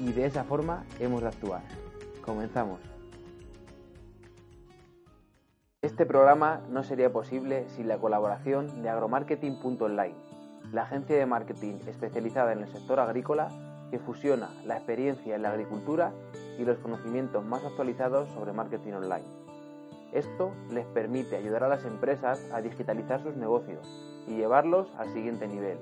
Y de esa forma hemos de actuar. Comenzamos. Este programa no sería posible sin la colaboración de agromarketing.online, la agencia de marketing especializada en el sector agrícola que fusiona la experiencia en la agricultura y los conocimientos más actualizados sobre marketing online. Esto les permite ayudar a las empresas a digitalizar sus negocios y llevarlos al siguiente nivel.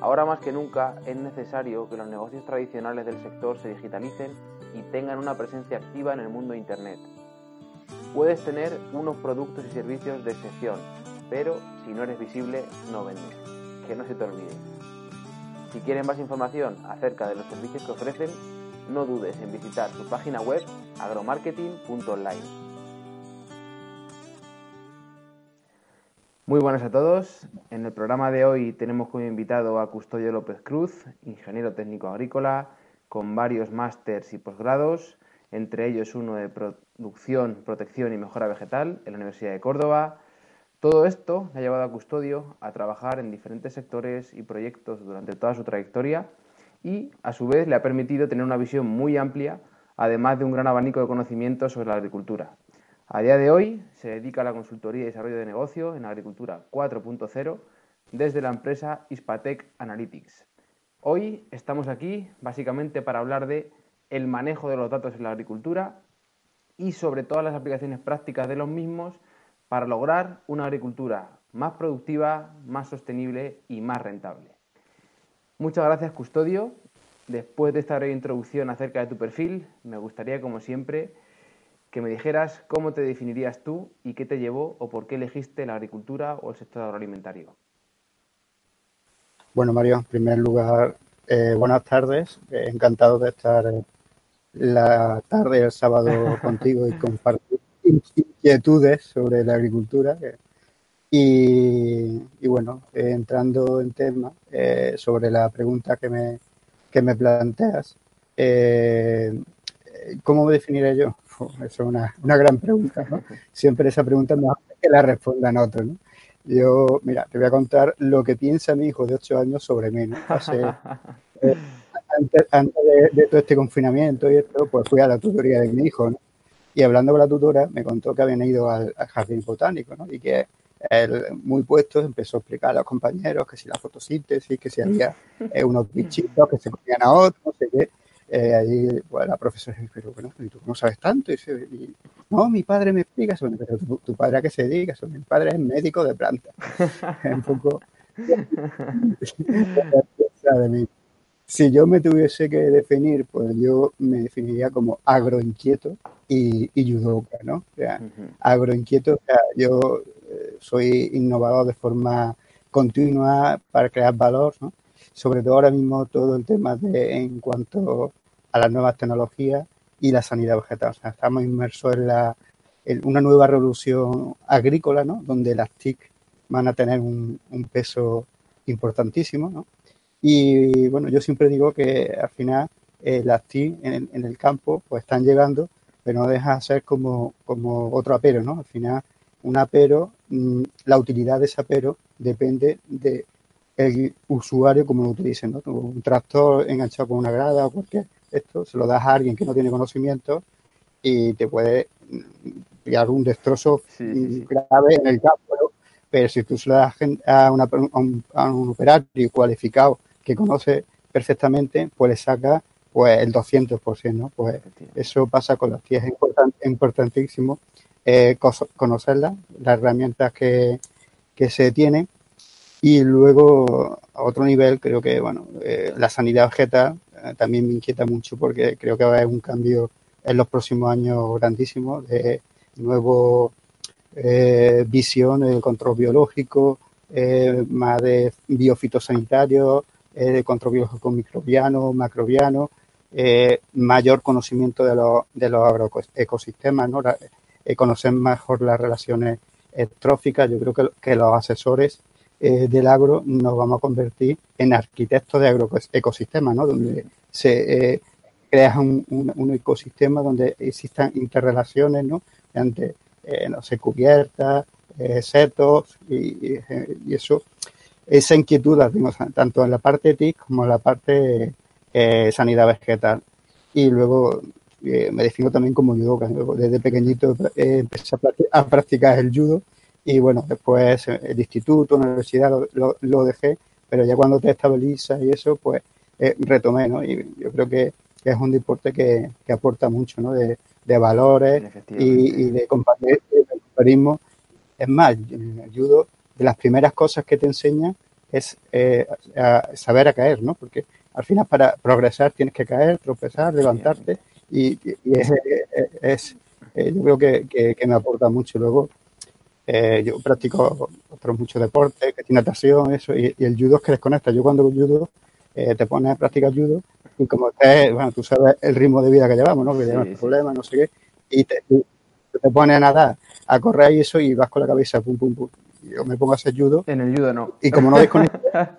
Ahora más que nunca es necesario que los negocios tradicionales del sector se digitalicen y tengan una presencia activa en el mundo de Internet. Puedes tener unos productos y servicios de excepción, pero si no eres visible no vendes. Que no se te olvide. Si quieren más información acerca de los servicios que ofrecen, no dudes en visitar su página web agromarketing.online. Muy buenas a todos. En el programa de hoy tenemos como invitado a Custodio López Cruz, ingeniero técnico agrícola, con varios másters y posgrados, entre ellos uno de producción, protección y mejora vegetal en la Universidad de Córdoba. Todo esto le ha llevado a Custodio a trabajar en diferentes sectores y proyectos durante toda su trayectoria y a su vez le ha permitido tener una visión muy amplia, además de un gran abanico de conocimientos sobre la agricultura. A día de hoy se dedica a la consultoría y desarrollo de negocio en agricultura 4.0 desde la empresa Ispatec Analytics. Hoy estamos aquí básicamente para hablar de el manejo de los datos en la agricultura y sobre todas las aplicaciones prácticas de los mismos para lograr una agricultura más productiva, más sostenible y más rentable. Muchas gracias, Custodio. Después de esta breve introducción acerca de tu perfil, me gustaría, como siempre, que me dijeras cómo te definirías tú y qué te llevó o por qué elegiste la agricultura o el sector agroalimentario. Bueno, Mario, en primer lugar, eh, buenas tardes. Eh, encantado de estar la tarde el sábado contigo y compartir inquietudes sobre la agricultura. Y, bueno, eh, entrando en tema eh, sobre la pregunta que me, que me planteas, eh, ¿cómo me definiré yo? Es una, una gran pregunta, ¿no? Siempre esa pregunta me hace que la respondan otros, ¿no? Yo, mira, te voy a contar lo que piensa mi hijo de 8 años sobre mí, ¿no? antes, antes de, todo este confinamiento y esto, pues fui a la tutoría de mi hijo, ¿no? Y hablando con la tutora, me contó que habían ido al, al jardín botánico, ¿no? Y que él, muy puesto, empezó a explicar a los compañeros que si la fotosíntesis, que si había eh, unos bichitos que se comían a otros, no sé qué. Eh, ahí la profesora dice, pero bueno, ¿y tú cómo sabes tanto? Y, y, no, mi padre me explica eso, pero tu, tu, padre a qué se dedica, eso, mi padre es médico de planta. un poco de mí. Si yo me tuviese que definir, pues yo me definiría como agroinquieto y, y yudoka, ¿no? O sea, uh -huh. agroinquieto, o sea, yo soy innovador de forma continua para crear valor, ¿no? Sobre todo ahora mismo todo el tema de en cuanto a las nuevas tecnologías y la sanidad vegetal. Estamos inmersos en, la, una nueva revolución agrícola, ¿no? donde las TIC van a tener un, peso importantísimo. ¿no? Y bueno, yo siempre digo que al final eh, las TIC en, en, el campo pues están llegando, pero no deja de ser como, como otro apero, ¿no? Al final un apero, mm, la utilidad de ese apero depende de el usuario como lo utilice, ¿no? Un tractor enganchado con una grada o cualquier esto, se lo das a alguien que no tiene conocimiento y te puede pillar un destrozo sí, grave en el campo, ¿no? Pero si tú se lo das a, una, a, un, a un operario cualificado que conoce perfectamente, pues le saca pues el 200%, ¿no? Pues eso pasa con las TIEs, es importantísimo eh, conocerlas, las herramientas que, que se tienen y luego a otro nivel creo que bueno eh, la sanidad vegetal eh, también me inquieta mucho porque creo que va a haber un cambio en los próximos años grandísimo de nuevo eh, visión del control biológico, eh, más de biofitosanitario, eh, de control biológico microbiano, macrobiano, mayor conocimiento de los, de los agroecosistemas, ¿no? conocer mejor las relaciones tróficas. Yo creo que los asesores del agro nos vamos a convertir en arquitectos de agroecosistemas, ¿no? donde se crea un, ecosistema donde existan interrelaciones ¿no? entre eh, no sé, cubiertas, eh, setos y, eso, esa inquietud la tengo tanto en la parte TIC como en la parte eh, sanidad vegetal. Y luego me defino también como judoka. Desde pequeñito empecé a, practicar el judo y bueno, después el instituto, la universidad lo, dejé, pero ya cuando te estabilizas y eso, pues retomé, ¿no? Y yo creo que, es un deporte que, que aporta mucho, ¿no? De, de valores y, de compañerismo. Es más, el judo, de las primeras cosas que te enseña es eh, saber a caer, ¿no? Porque al final para progresar tienes que caer, tropezar, levantarte y, es, eh, yo creo que, me aporta mucho. Luego, eh, yo practico otros muchos deportes, que tiene natación, eso, y, el judo es que desconecta. Yo cuando judo, te pones a practicar judo y como es, bueno, tú sabes el ritmo de vida que llevamos, ¿no? Que llevamos problemas, no sé qué, y te, te pones a nadar, a correr y eso, y vas con la cabeza, pum, pum, pum. Yo me pongo a hacer judo. En el judo no. Y como no desconectas,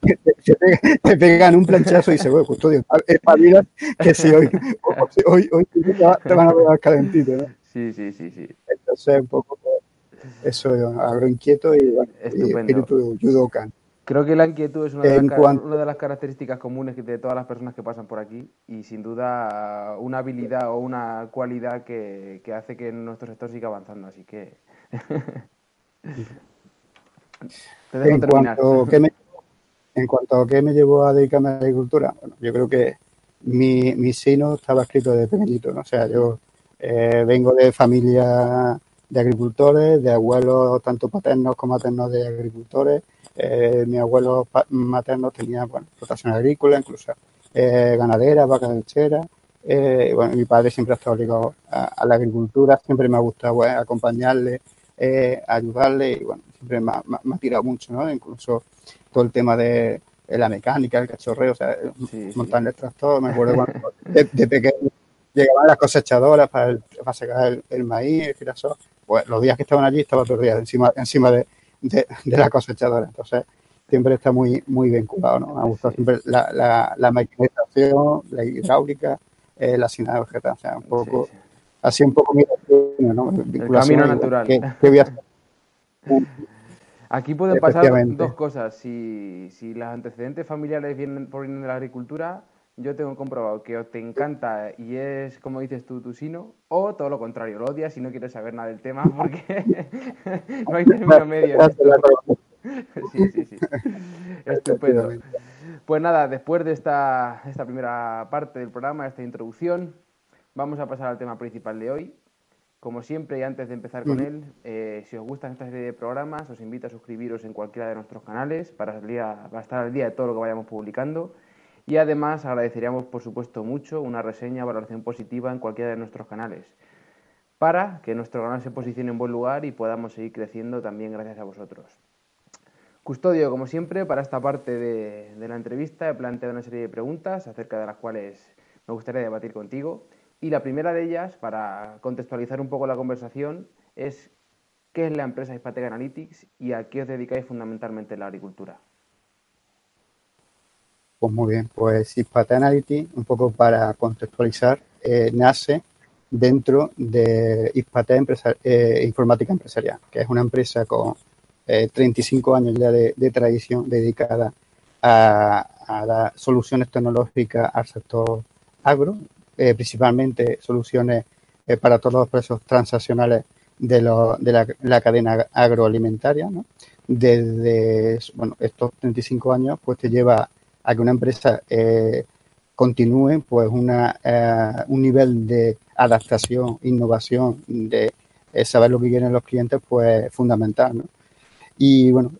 te, te, pegan un planchazo y dices, bueno, custodio, es para mí que si hoy, hoy, hoy, te van a pegar calentito, ¿no? Sí, sí, sí, sí. Entonces, un poco eso, agroinquieto y, bueno, y espíritu judokan. Creo que la inquietud es una de, las, características comunes de todas las personas que pasan por aquí y sin duda una habilidad o una cualidad que, hace que nuestro sector siga avanzando. Así que... Te dejo en, Cuanto que me, en cuanto a qué me llevó a dedicarme a la agricultura, bueno, yo creo que mi, mi sino estaba escrito de pequeñito, ¿no? O sea, yo eh, vengo de familia de agricultores, de abuelos tanto paternos como maternos de agricultores, eh, mi abuelo materno tenía bueno, explotación agrícola, incluso eh, ganadera, vaca lechera. Eh, bueno, mi padre siempre ha estado ligado a, la agricultura, siempre me ha gustado acompañarle, ayudarle y bueno, siempre me ha, tirado mucho, ¿no? Incluso todo el tema de, la mecánica, el cachorreo, o sea, montar el tractor, me acuerdo cuando de, pequeño llegaban las cosechadoras para, para secar el, maíz, el girasol, pues los días que estaban allí estaba todo el día encima, encima de, de, la cosechadora. Entonces, siempre está muy, muy vinculado, ¿no? Me ha gustado siempre la, la, la mecanización, la hidráulica, eh, la de vegetal, o sea, un poco, así un poco mi ¿no? El camino natural. Aquí pueden pasar dos cosas. Si, si los antecedentes familiares vienen por de la agricultura, yo tengo comprobado que o te encanta y es, como dices tú, tu sino, o todo lo contrario, lo odias y no quieres saber nada del tema porque no hay término medio. sí, sí, sí. Estupendo. Pues nada, después de esta, esta primera parte del programa, esta introducción, vamos a pasar al tema principal de hoy. Como siempre, y antes de empezar con él, eh, si os gustan esta serie de programas, os invito a suscribiros en cualquiera de nuestros canales para, para estar al día de todo lo que vayamos publicando. Y además agradeceríamos, por supuesto, mucho una reseña, valoración positiva en cualquiera de nuestros canales, para que nuestro canal se posicione en buen lugar y podamos seguir creciendo también gracias a vosotros. Custodio, como siempre, para esta parte de, la entrevista he planteado una serie de preguntas acerca de las cuales me gustaría debatir contigo. Y la primera de ellas, para contextualizar un poco la conversación, es ¿qué es la empresa Hispatec Analytics y a qué os dedicáis fundamentalmente en la agricultura? Pues muy bien, pues Ispate Analytics, un poco para contextualizar, eh, nace dentro de Ispate eh, Informática Empresarial, que es una empresa con 35 eh, años ya de, tradición dedicada a, a soluciones tecnológicas al sector agro, principalmente soluciones para todos los procesos transaccionales de, la, cadena agroalimentaria. Desde bueno, estos 35 años, pues te lleva a que una empresa eh, continúe pues una, un nivel de adaptación, innovación, de saber lo que quieren los clientes, pues fundamental, ¿no? Y bueno,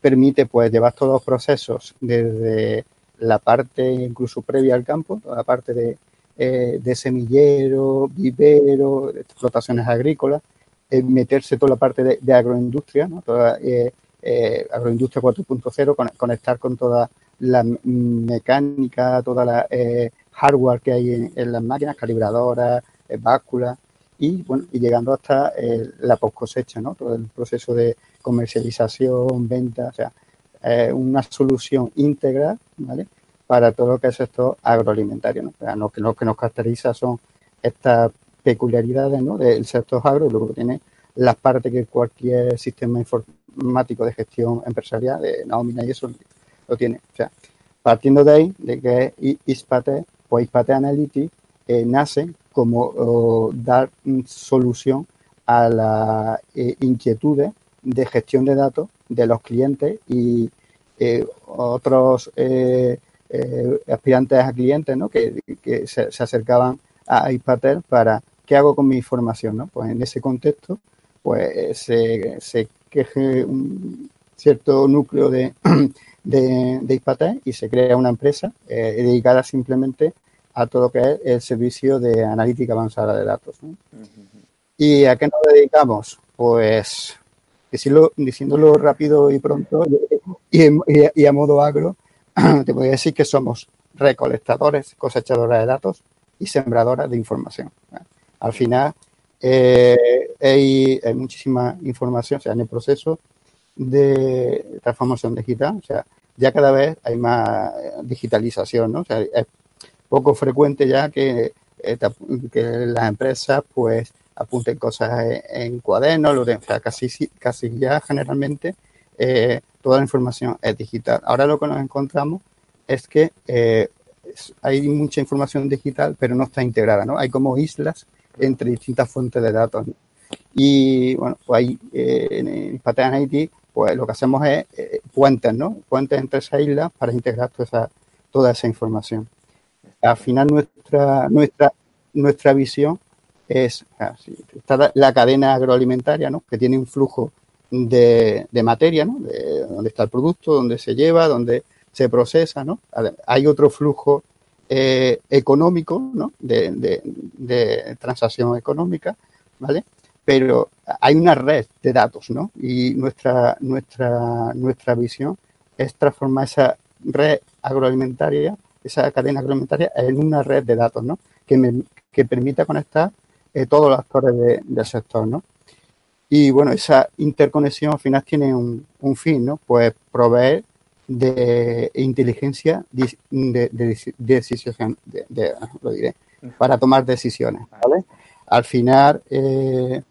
permite pues llevar todos los procesos desde la parte incluso previa al campo, toda la parte de, eh, de semillero, vivero, explotaciones agrícolas, eh, meterse toda la parte de, agroindustria, toda, eh, agroindustria 4.0, conectar con toda la mecánica, toda la hardware que hay en, las máquinas, calibradoras, básculas, y bueno, y llegando hasta la post cosecha, ¿no? Todo el proceso de comercialización, venta, o sea, una solución íntegra, ¿vale? Para todo lo que es esto agroalimentario, ¿no? lo, que, lo que nos caracteriza son estas peculiaridades, ¿no? Del sector agro y luego tiene las partes que cualquier sistema informático de gestión empresarial, de nómina y eso lo tiene. O sea, partiendo de ahí, de que ISPATE, pues ISPATE Analytics eh, nace como dar solución a las eh, inquietudes de gestión de datos de los clientes y eh, otros eh, aspirantes a clientes ¿no? que, se, acercaban a Ispatel para qué hago con mi información. ¿no? Pues en ese contexto pues se, se queje un cierto núcleo de, de, de y se crea una empresa dedicada simplemente a todo lo que es el servicio de analítica avanzada de datos. ¿Y a qué nos dedicamos? Pues decirlo, diciéndolo rápido y pronto y, a modo agro, te podría decir que somos recolectadores, cosechadores de datos y sembradoras de información. Al final eh, hay, muchísima información, o sea, en el proceso de transformación digital, o sea, ya cada vez hay más digitalización, ¿no? O sea, es poco frecuente ya que, eh, las empresas pues apunten cosas en, cuadernos, o sea, casi, casi ya generalmente eh, toda la información es digital. Ahora lo que nos encontramos es que eh, hay mucha información digital, pero no está integrada, ¿no? Hay como islas entre distintas fuentes de datos. Y bueno, pues ahí en Patent Haití, pues lo que hacemos es puentes, ¿no? Puentes entre esas islas para integrar toda esa, toda esa información al final nuestra, nuestra, nuestra visión es está la cadena agroalimentaria, ¿no? que tiene un flujo de, de materia, ¿no? de dónde está el producto, dónde se lleva, dónde se procesa. ¿no? Hay otro flujo eh, económico, ¿no? De, de, de, transacción económica, ¿vale? Pero hay una red de datos, ¿no? Y nuestra, nuestra, nuestra visión es transformar esa red agroalimentaria esa cadena agroalimentaria en una red de datos, ¿no? Que, que permita conectar eh, todos los actores del sector, ¿no? Y bueno, esa interconexión al final tiene un, fin, ¿no? Pues proveer de inteligencia de, decisión, de, lo diré, para tomar decisiones, ¿vale? Al final eh,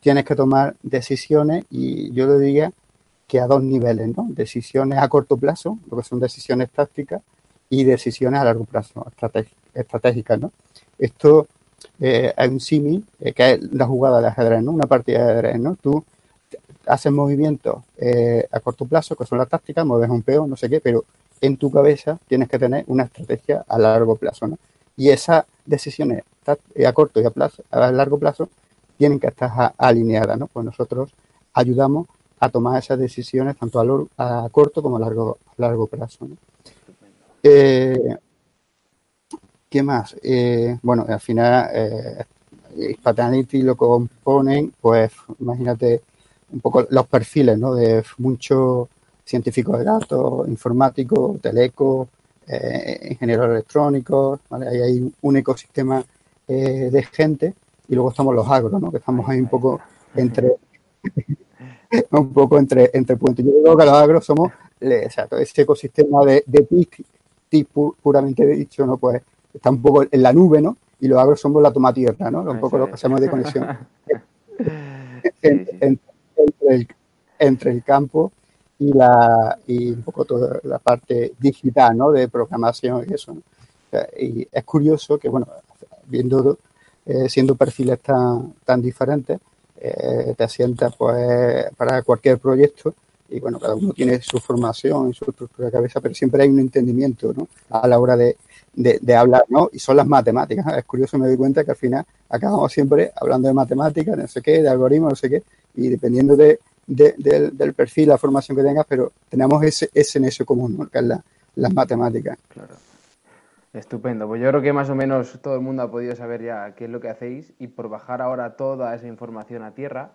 tienes que tomar decisiones y yo le diría que a dos niveles, ¿no? Decisiones a corto plazo, lo que son decisiones tácticas, y decisiones a largo plazo, estratégicas, ¿no? Esto eh, hay un símil eh, que es la jugada de ajedrez, ¿no? Una partida de ajedrez, ¿no? Tú haces movimientos eh, a corto plazo, que son las tácticas, mueves un peón, no sé qué, pero en tu cabeza tienes que tener una estrategia a largo plazo, ¿no? Y esas decisiones a corto y a, plazo, a largo plazo tienen que estar alineadas, ¿no? Pues nosotros ayudamos a tomar esas decisiones tanto a, a corto como a largo, a largo plazo. Eh, ¿Qué más? Eh, bueno, al final, eh, lo componen, pues imagínate un poco los perfiles ¿no? de muchos científicos de datos, informáticos, teleco, eh, ingenieros electrónicos, ¿vale? Ahí hay un ecosistema eh, de gente y luego estamos los agros, ¿no? Que estamos ahí un poco entre un poco entre, entre puntos. Yo creo que los agros somos o ese ecosistema de, de puramente dicho, ¿no? Pues está un poco en la nube, ¿no? Y los agros somos la toma tierra, ¿no? Un poco lo que hacemos de conexión entre, el, campo y la y un poco toda la parte digital, ¿no? De programación y eso. y es curioso que, bueno, viendo, eh, siendo perfiles tan, tan diferentes, eh, te asientas, pues, para cualquier proyecto, y bueno, cada uno tiene su formación, su estructura de cabeza, pero siempre hay un entendimiento, ¿no? A la hora de, de, hablar, ¿no? Y son las matemáticas. Es curioso, me doy cuenta que al final acabamos siempre hablando de matemáticas, no sé qué, de algoritmos, no sé qué, y dependiendo de, del, perfil, la formación que tengas, pero tenemos ese, ese eso común, ¿no? Que es la, las matemáticas. Claro. Estupendo. Pues yo creo que más o menos todo el mundo ha podido saber ya qué es lo que hacéis y por bajar ahora toda esa información a tierra,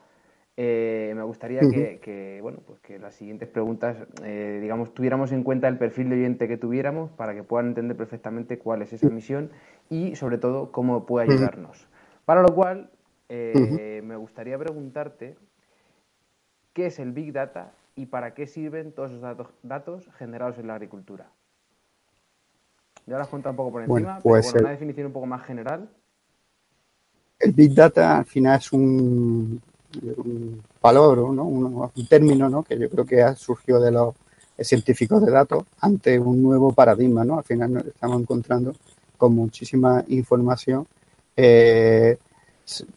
eh, me gustaría que, bueno, pues que las siguientes preguntas, eh, digamos, tuviéramos en cuenta el perfil de oyente que tuviéramos para que puedan entender perfectamente cuál es esa misión y, sobre todo, cómo puede ayudarnos. Para lo cual, eh, me gustaría preguntarte qué es el Big Data y para qué sirven todos esos datos, datos generados en la agricultura. Ya las cuento un poco por encima, pero una definición un poco más general. El Big Data al final es un, un palabra, ¿no? un, término ¿no? que yo creo que ha surgido de los científicos de datos ante un nuevo paradigma. ¿no? Al final nos estamos encontrando con muchísima información eh,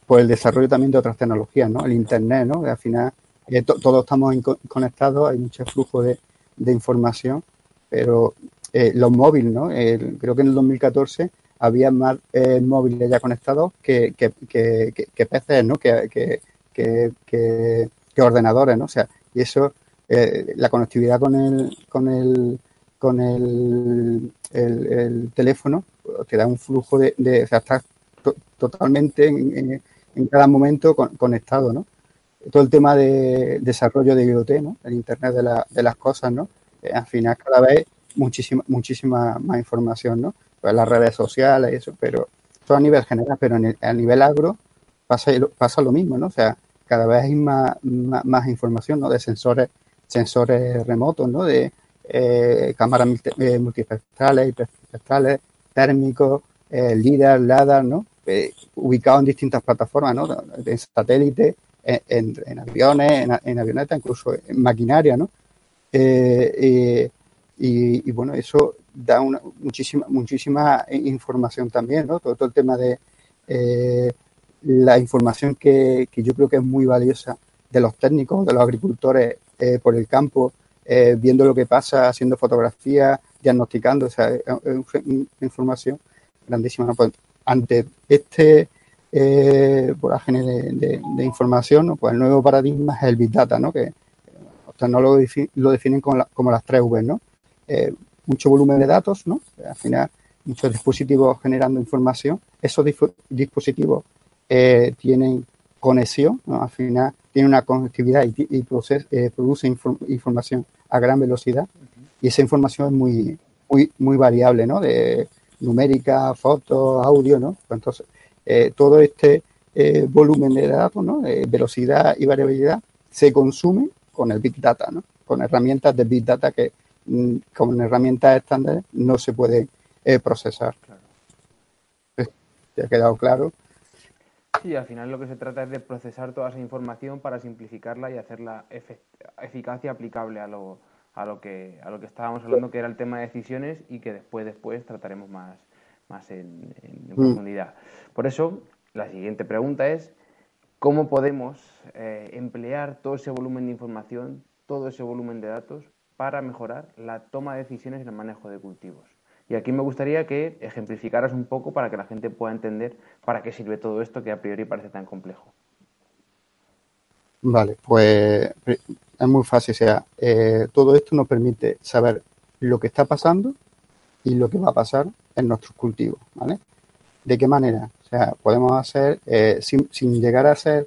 por el desarrollo también de otras tecnologías, ¿no? el Internet, ¿no? al final eh, todos estamos conectados, hay mucho flujo de, información, pero eh, los móviles, ¿no? creo que en el 2014 había más móviles ya conectados que, que, que, que, PCs, ¿no? que, ordenadores, ¿no? O sea, y eso, eh, la conectividad con el, con el, con el, el, teléfono pues, te da un flujo de, de o sea, estás totalmente en, en, cada momento conectado, ¿no? Todo el tema de desarrollo de IoT, ¿no? El Internet de, la, de las cosas, ¿no? Eh, al final cada vez muchísima, muchísima más información, ¿no? Pues las redes sociales y eso, pero todo a nivel general, pero a nivel agro pasa, pasa lo mismo, ¿no? O sea, cada vez hay más, más, información, ¿no? De sensores, sensores remotos, ¿no? De eh, cámaras eh, multispectrales, hiperspectrales, térmicos, eh, LIDAR, LADAR, ¿no? Ubicados en distintas plataformas, ¿no? En satélite, en, en, aviones, en, avionetas, incluso en maquinaria, ¿no? Y, y, bueno, eso da una, muchísima, muchísima información también, ¿no? Todo, el tema de la información que, que, yo creo que es muy valiosa de los técnicos, de los agricultores eh, por el campo, eh, viendo lo que pasa, haciendo fotografías, diagnosticando, o sea, es una información grandísima. Pues, ante este eh, de, de, información, pues el nuevo paradigma es el Big Data, ¿no? que o no lo, definen como, como, las tres V, ¿no? Eh, mucho volumen de datos, ¿no? Al final, muchos dispositivos generando información. Esos dispositivos eh, tienen conexión, al final tiene una conectividad y, y eh, produce información a gran velocidad y esa información es muy, muy, muy variable, ¿no? De numérica, fotos, audio, ¿no? Entonces, eh, todo este volumen de datos, ¿no? velocidad y variabilidad se consume con el Big Data, ¿no? Con herramientas de Big Data que mm, con herramientas estándar no se puede procesar. Claro. ¿Te ha quedado claro? Sí, al final lo que se trata es de procesar toda esa información para simplificarla y hacerla eficaz y aplicable a lo, a lo que a lo que estábamos hablando que era el tema de decisiones y que después después trataremos más más en, mm. profundidad. Por eso la siguiente pregunta es cómo podemos eh, emplear todo ese volumen de información, todo ese volumen de datos para mejorar la toma de decisiones en el manejo de cultivos. Y aquí me gustaría que ejemplificaras un poco para que la gente pueda entender para qué sirve todo esto que a priori parece tan complejo. Vale, pues es muy fácil. O sea, eh, todo esto nos permite saber lo que está pasando y lo que va a pasar en nuestros cultivos, ¿vale? ¿De qué manera? Sea, podemos hacer, eh, sin, llegar a hacer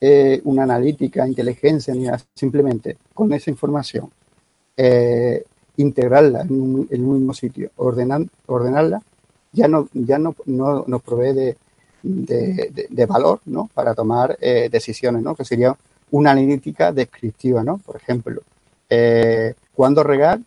eh, una analítica, inteligencia, ni simplemente con esa información, integrarla en un, mismo sitio, ordenan, ordenarla, ya no, ya no, no nos provee de, valor ¿no? para tomar eh, decisiones, ¿no? que sería una analítica descriptiva, ¿no? por ejemplo, eh, cuándo regar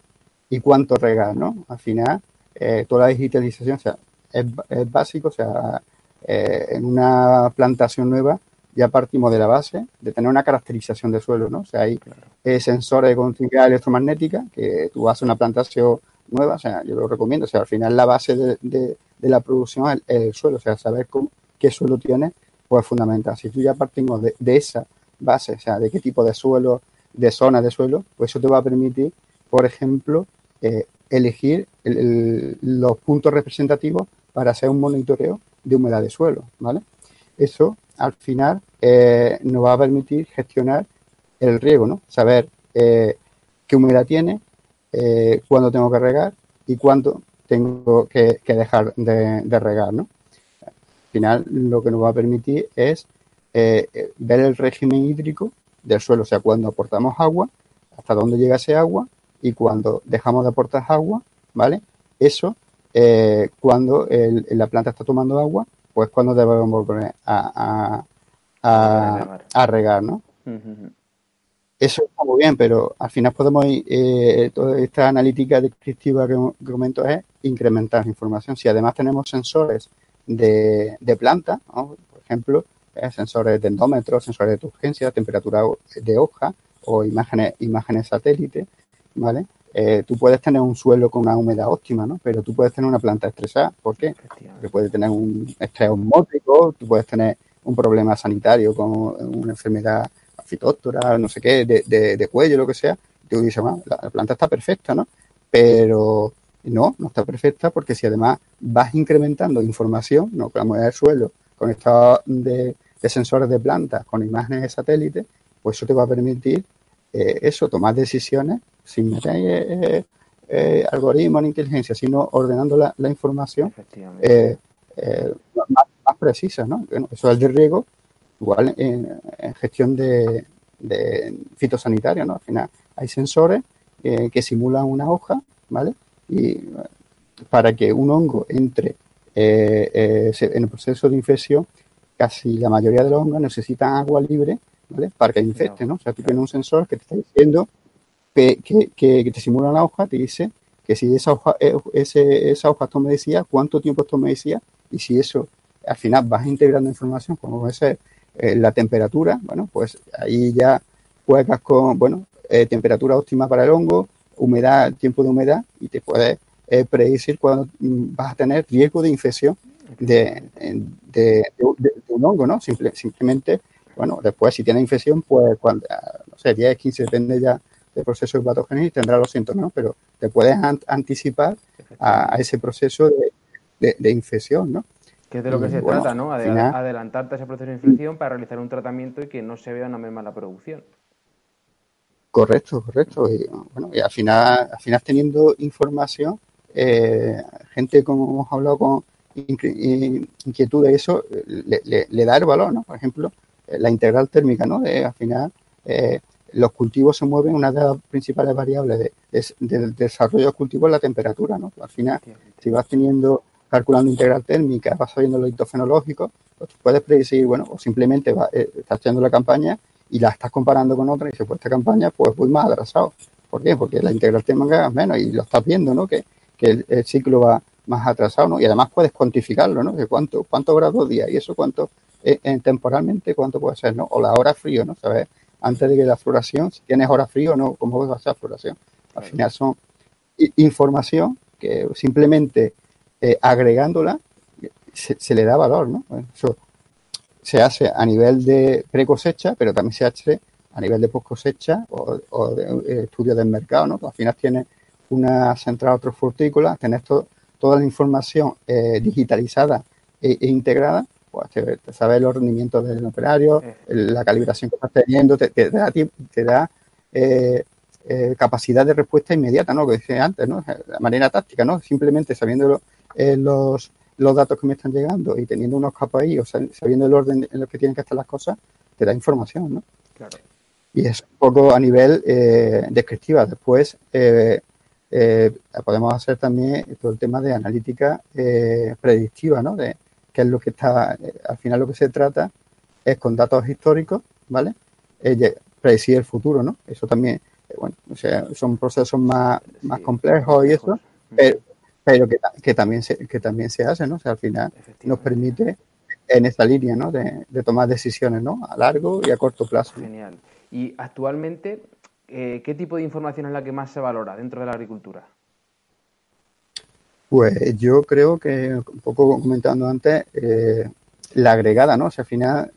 y cuánto regar. ¿no? Al final, eh, toda la digitalización o sea, es, es básico, o sea, en una plantación nueva ya partimos de la base de tener una caracterización de suelo, ¿no? O sea, hay eh, sensores de continuidad electromagnética que tú haces una plantación nueva, o sea, yo lo recomiendo, o sea, al final la base de, de, la producción es el, suelo, o sea, saber cómo, qué suelo tiene, pues es fundamental. Si tú ya partimos de, esa base, o sea, de qué tipo de suelo, de zonas de suelo, pues eso te va a permitir, por ejemplo, eh, elegir los puntos representativos para hacer un monitoreo de humedad de suelo, ¿vale? Eso, al final, eh, nos va a permitir gestionar el riego, ¿no? Saber eh, qué humedad tiene, eh, cuándo tengo que regar y cuándo tengo que, dejar de, regar, ¿no? Al final, lo que nos va a permitir es ver el régimen hídrico del suelo, o sea, cuando aportamos agua, hasta dónde llega ese agua y cuando dejamos de aportar agua, ¿vale? Eso, eh, cuando la planta está tomando agua, pues cuando debemos volver a, a, regar, ¿no? Eso está muy bien, pero al final podemos ir, eh, toda esta analítica descriptiva que, comento es incrementar información. Si además tenemos sensores de, de planta, por ejemplo, eh, sensores de endómetro, sensores de turgencia, temperatura de hoja o imágenes, imágenes satélite, ¿vale? Eh, tú puedes tener un suelo con una humedad óptima, ¿no? Pero tú puedes tener una planta estresada. ¿Por qué? Porque puedes tener un estrés osmótico, tú puedes tener un problema sanitario como una enfermedad fitóctora, no sé qué, de, de, cuello, lo que sea. Y tú dices, bueno, la, planta está perfecta, ¿no? Pero no, no está perfecta porque si además vas incrementando información, ¿no? Con la humedad del suelo, con estos de, de sensores de plantas, con imágenes de satélite, pues eso te va a permitir eh, eso, tomar decisiones sin meter eh, eh, algoritmos ni inteligencia, sino ordenando la, información más, más, precisa, ¿no? eso es de riego, igual en, gestión de, de, fitosanitaria, ¿no? Al final hay sensores que simulan una hoja, ¿vale? Y para que un hongo entre en el proceso de infección, casi la mayoría de los hongos necesitan agua libre para que infecte, ¿no? O sea, tú tienes un sensor que te está diciendo que, que, te simula la hoja, te dice que si esa hoja, eh, ese, esa hoja toma medicina, cuánto tiempo toma medicina, y si eso al final vas integrando información, como puede ser eh, la temperatura, bueno, pues ahí ya juegas con, bueno, eh, temperatura óptima para el hongo, humedad, tiempo de humedad, y te puedes predecir cuándo mm, vas a tener riesgo de infección de, de, un hongo, ¿no? simplemente bueno, después si tiene infección, pues cuando, no sé, 10, 15, depende ya del proceso de patogénesis, tendrá los síntomas, ¿no? Pero te puedes anticipar a, ese proceso de, infección, ¿no? Que es de lo que se trata, ¿no? adelantarte a ese proceso de infección para realizar un tratamiento y que no se vea una merma la producción. Correcto, correcto. Y, bueno, y al final, al final teniendo información, eh, gente como hemos hablado con inquietud de eso, le, le, da el valor, ¿no? Por ejemplo, la integral térmica, ¿no? al final, eh, los cultivos se mueven, una de las principales variables del desarrollo del cultivo es la temperatura, ¿no? Al final, si vas teniendo, calculando integral térmica, vas sabiendo los hitos fenológicos, pues puedes predecir, bueno, o simplemente eh, estás haciendo la campaña y la estás comparando con otra y dices, pues esta campaña, pues voy más atrasado. ¿Por qué? Porque la integral térmica es menos y lo estás viendo, ¿no? Que, el, el, ciclo va más atrasado, ¿no? Y además puedes cuantificarlo, ¿no? Que cuánto, cuántos grados día y eso cuánto eh, eh, temporalmente cuánto puede ser, ¿no? O la hora frío, ¿no? ¿Sabes? Antes de que la floración, si tienes hora frío o no, ¿cómo va a la floración? Al final son información que simplemente eh, agregándola se, le da valor, ¿no? Eso se hace a nivel de pre cosecha, pero también se hace a nivel de post cosecha o, de estudio del mercado, ¿no? Al final tienes una central frutícola, tienes toda la información digitalizada e, e integrada pues te, sabe los rendimientos del operario, la calibración que estás teniendo, te, da, te da eh, eh, capacidad de respuesta inmediata, ¿no? Lo que decía antes, ¿no? De manera táctica, ¿no? Simplemente sabiendo eh, los, los datos que me están llegando y teniendo unos KPI o sabiendo el orden en el que tienen que estar las cosas, te da información, ¿no? Claro. Y es un poco a nivel descriptiva. Después podemos hacer también todo el tema de analítica predictiva, ¿no? De, que es lo que está, eh, al final lo que se trata es con datos históricos, ¿vale? Eh, predecir el futuro, ¿no? Eso también, eh, bueno, o sea, son procesos más, más complejos y eso, pero, que, también se, que también se hace, ¿no? O sea, al final nos permite en esta línea, ¿no? De, tomar decisiones, ¿no? A largo y a corto plazo. Genial. Y actualmente, ¿qué tipo de información es la que más se valora dentro de la agricultura? Pues yo creo que, un poco comentando antes, eh, la agregada, ¿no? O sea, al final,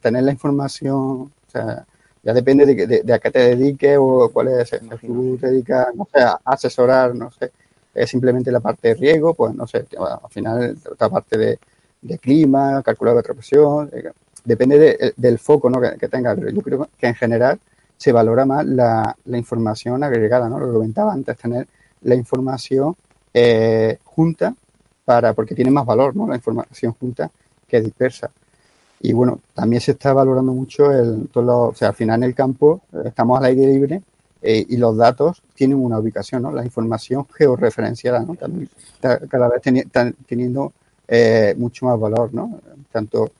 tener la información, o sea, Ya depende de, a qué te dediques o cuál es. Si tú te dedicas, no sé, a asesorar, no sé, es simplemente la parte de riego, pues no sé, al final otra parte de, clima, calcular de presión, eh, depende del foco ¿no? que, que tenga, pero yo creo que en general se valora más la, información agregada, ¿no? Lo que comentaba antes, tener la información eh, junta para, porque tiene más valor, ¿no? La información junta que dispersa. Y bueno, también se está valorando mucho el, todo o sea, al final en el campo eh, estamos al aire libre eh, y los datos tienen una ubicación, ¿no? La información georreferenciada, ¿no? También cada vez están teniendo mucho más valor, ¿no? Tanto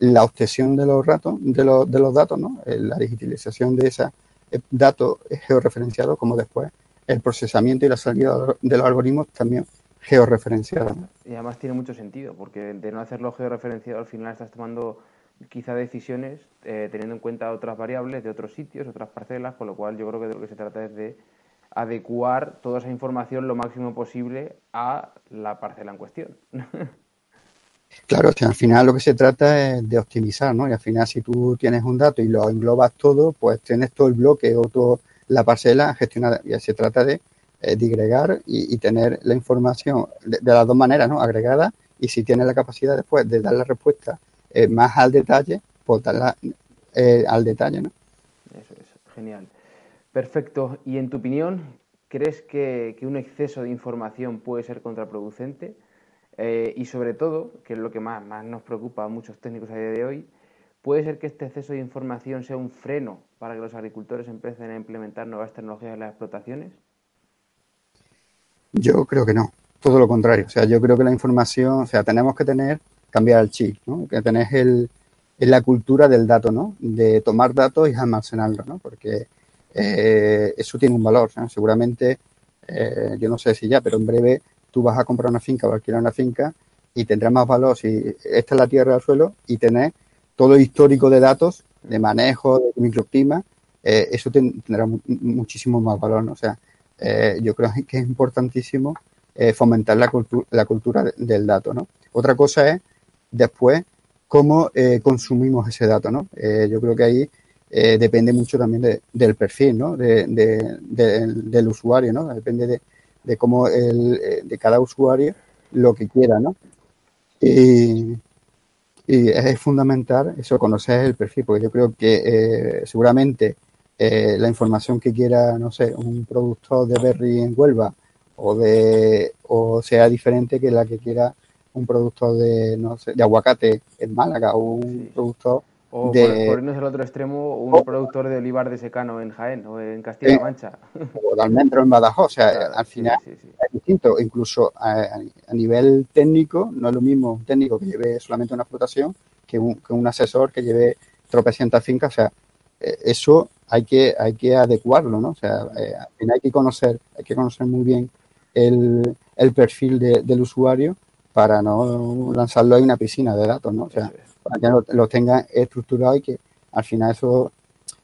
la obtención de los, ratos, de, los, de los datos, ¿no? La digitalización de ese datos georreferenciados, como después el procesamiento y la salida de los algoritmos también georreferenciados. Y además tiene mucho sentido, porque de no hacerlo georreferenciado al final estás tomando quizá decisiones eh, teniendo en cuenta otras variables de otros sitios, otras parcelas, con lo cual yo creo que de lo que se trata es de adecuar toda esa información lo máximo posible a la parcela en cuestión. Claro, al final lo que se trata es de optimizar, ¿no? Y al final si tú tienes un dato y lo englobas todo, pues tienes todo el bloque o toda la parcela gestionada. Y se trata de eh, digregar y, tener la información de, las dos maneras, ¿no? Agregada y si tienes la capacidad después de dar la respuesta eh, más al detalle, pues darla eh, al detalle, ¿no? Eso es, genial. Perfecto. Y en tu opinión, ¿crees que un exceso de información puede ser contraproducente? Eh, y sobre todo, que es lo que más, más nos preocupa a muchos técnicos a día de hoy, ¿puede ser que este exceso de información sea un freno para que los agricultores empiecen a implementar nuevas tecnologías en las explotaciones? Yo creo que no, todo lo contrario. O sea, yo creo que la información, o sea, tenemos que tener, cambiar el chip, ¿no? Que tenés el, la cultura del dato, ¿no? De tomar datos y almacenarlos, ¿no? Porque eh, eso tiene un valor, ¿no? Seguramente, eh, yo no sé si ya, pero en breve tú vas a comprar una finca o alquilar una finca y tendrá más valor si esta es la tierra del suelo y tener todo el histórico de datos, de manejo, de microclima, eh, eso tendrá muchísimo más valor. ¿no? O sea, eh, yo creo que es importantísimo eh, fomentar la, la cultura del dato. ¿no? Otra cosa es después cómo consumimos ese dato. ¿no? yo creo que ahí depende mucho también del perfil ¿no? De, del usuario. ¿no? Depende de, de cómo el, de cada usuario lo que quiera, ¿no? Y, es fundamental eso, conocer el perfil, porque yo creo que eh, seguramente eh, la información que quiera, no sé, un productor de berry en Huelva o de o sea diferente que la que quiera un productor de no sé, de aguacate en Málaga o un productor o de... por, irnos al otro extremo, un productor de olivar de secano en Jaén o en Castilla-La Mancha. O de almendro en Badajoz. O sea, al final es distinto. Incluso a, nivel técnico, no es lo mismo un técnico que lleve solamente una explotación que un, que un asesor que lleve tropecientas fincas. O sea, eh, eso hay que, hay que adecuarlo, ¿no? O sea, eh, al final hay que conocer, hay que conocer muy bien el, el perfil del usuario para no lanzarlo en una piscina de datos, ¿no? O sea, para que lo, lo tengan estructurado y que al final eso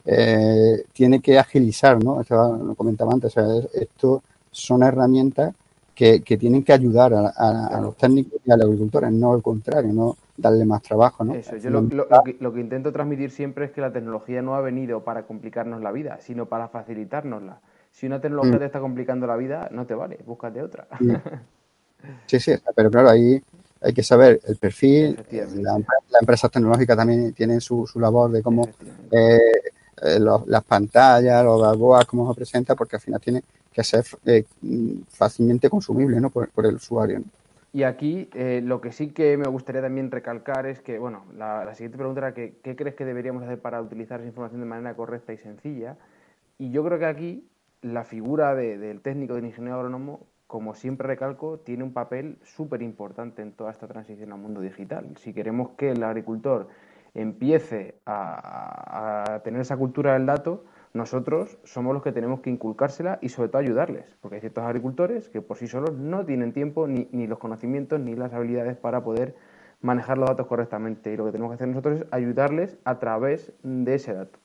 eh, tiene que agilizar, ¿no? Eso lo comentaba antes, o sea, esto son herramientas que, que tienen que ayudar a, los técnicos y a los agricultores, no al contrario, no darle más trabajo, ¿no? Eso, yo lo, que, lo, que, intento transmitir siempre es que la tecnología no ha venido para complicarnos la vida, sino para facilitárnosla. Si una tecnología mm. te está complicando la vida, no te vale, búscate otra. Mm. Sí, sí, pero claro, ahí hay que saber el perfil. La, empresa tecnológica también tiene su, su labor de cómo eh, eh, las pantallas, los dashboards, cómo se presenta, porque al final tiene que ser eh, fácilmente consumible ¿no? por, el usuario. Y aquí lo que sí que me gustaría también recalcar es que, bueno, la, siguiente pregunta era que, qué crees que deberíamos hacer para utilizar esa información de manera correcta y sencilla. Y yo creo que aquí la figura del técnico, del ingeniero agrónomo, como siempre recalco, tiene un papel súper importante en toda esta transición al mundo digital. Si queremos que el agricultor empiece a, tener esa cultura del dato, nosotros somos los que tenemos que inculcársela y sobre todo ayudarles, porque hay ciertos agricultores que por sí solos no tienen tiempo ni, ni los conocimientos ni las habilidades para poder manejar los datos correctamente y lo que tenemos que hacer nosotros es ayudarles a través de ese dato.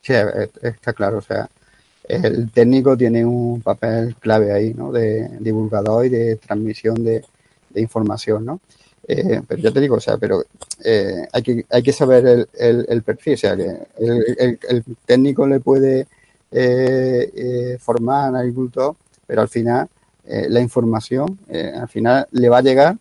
Sí, está claro, o sea, el técnico tiene un papel clave ahí, ¿no? De divulgador y de transmisión de, información, ¿no? Eh, pero ya te digo, o sea, pero eh, hay, que, hay que saber el, el, perfil, o sea, que el, el técnico le puede eh, formar al agricultor, pero al final la información, al final le va a llegar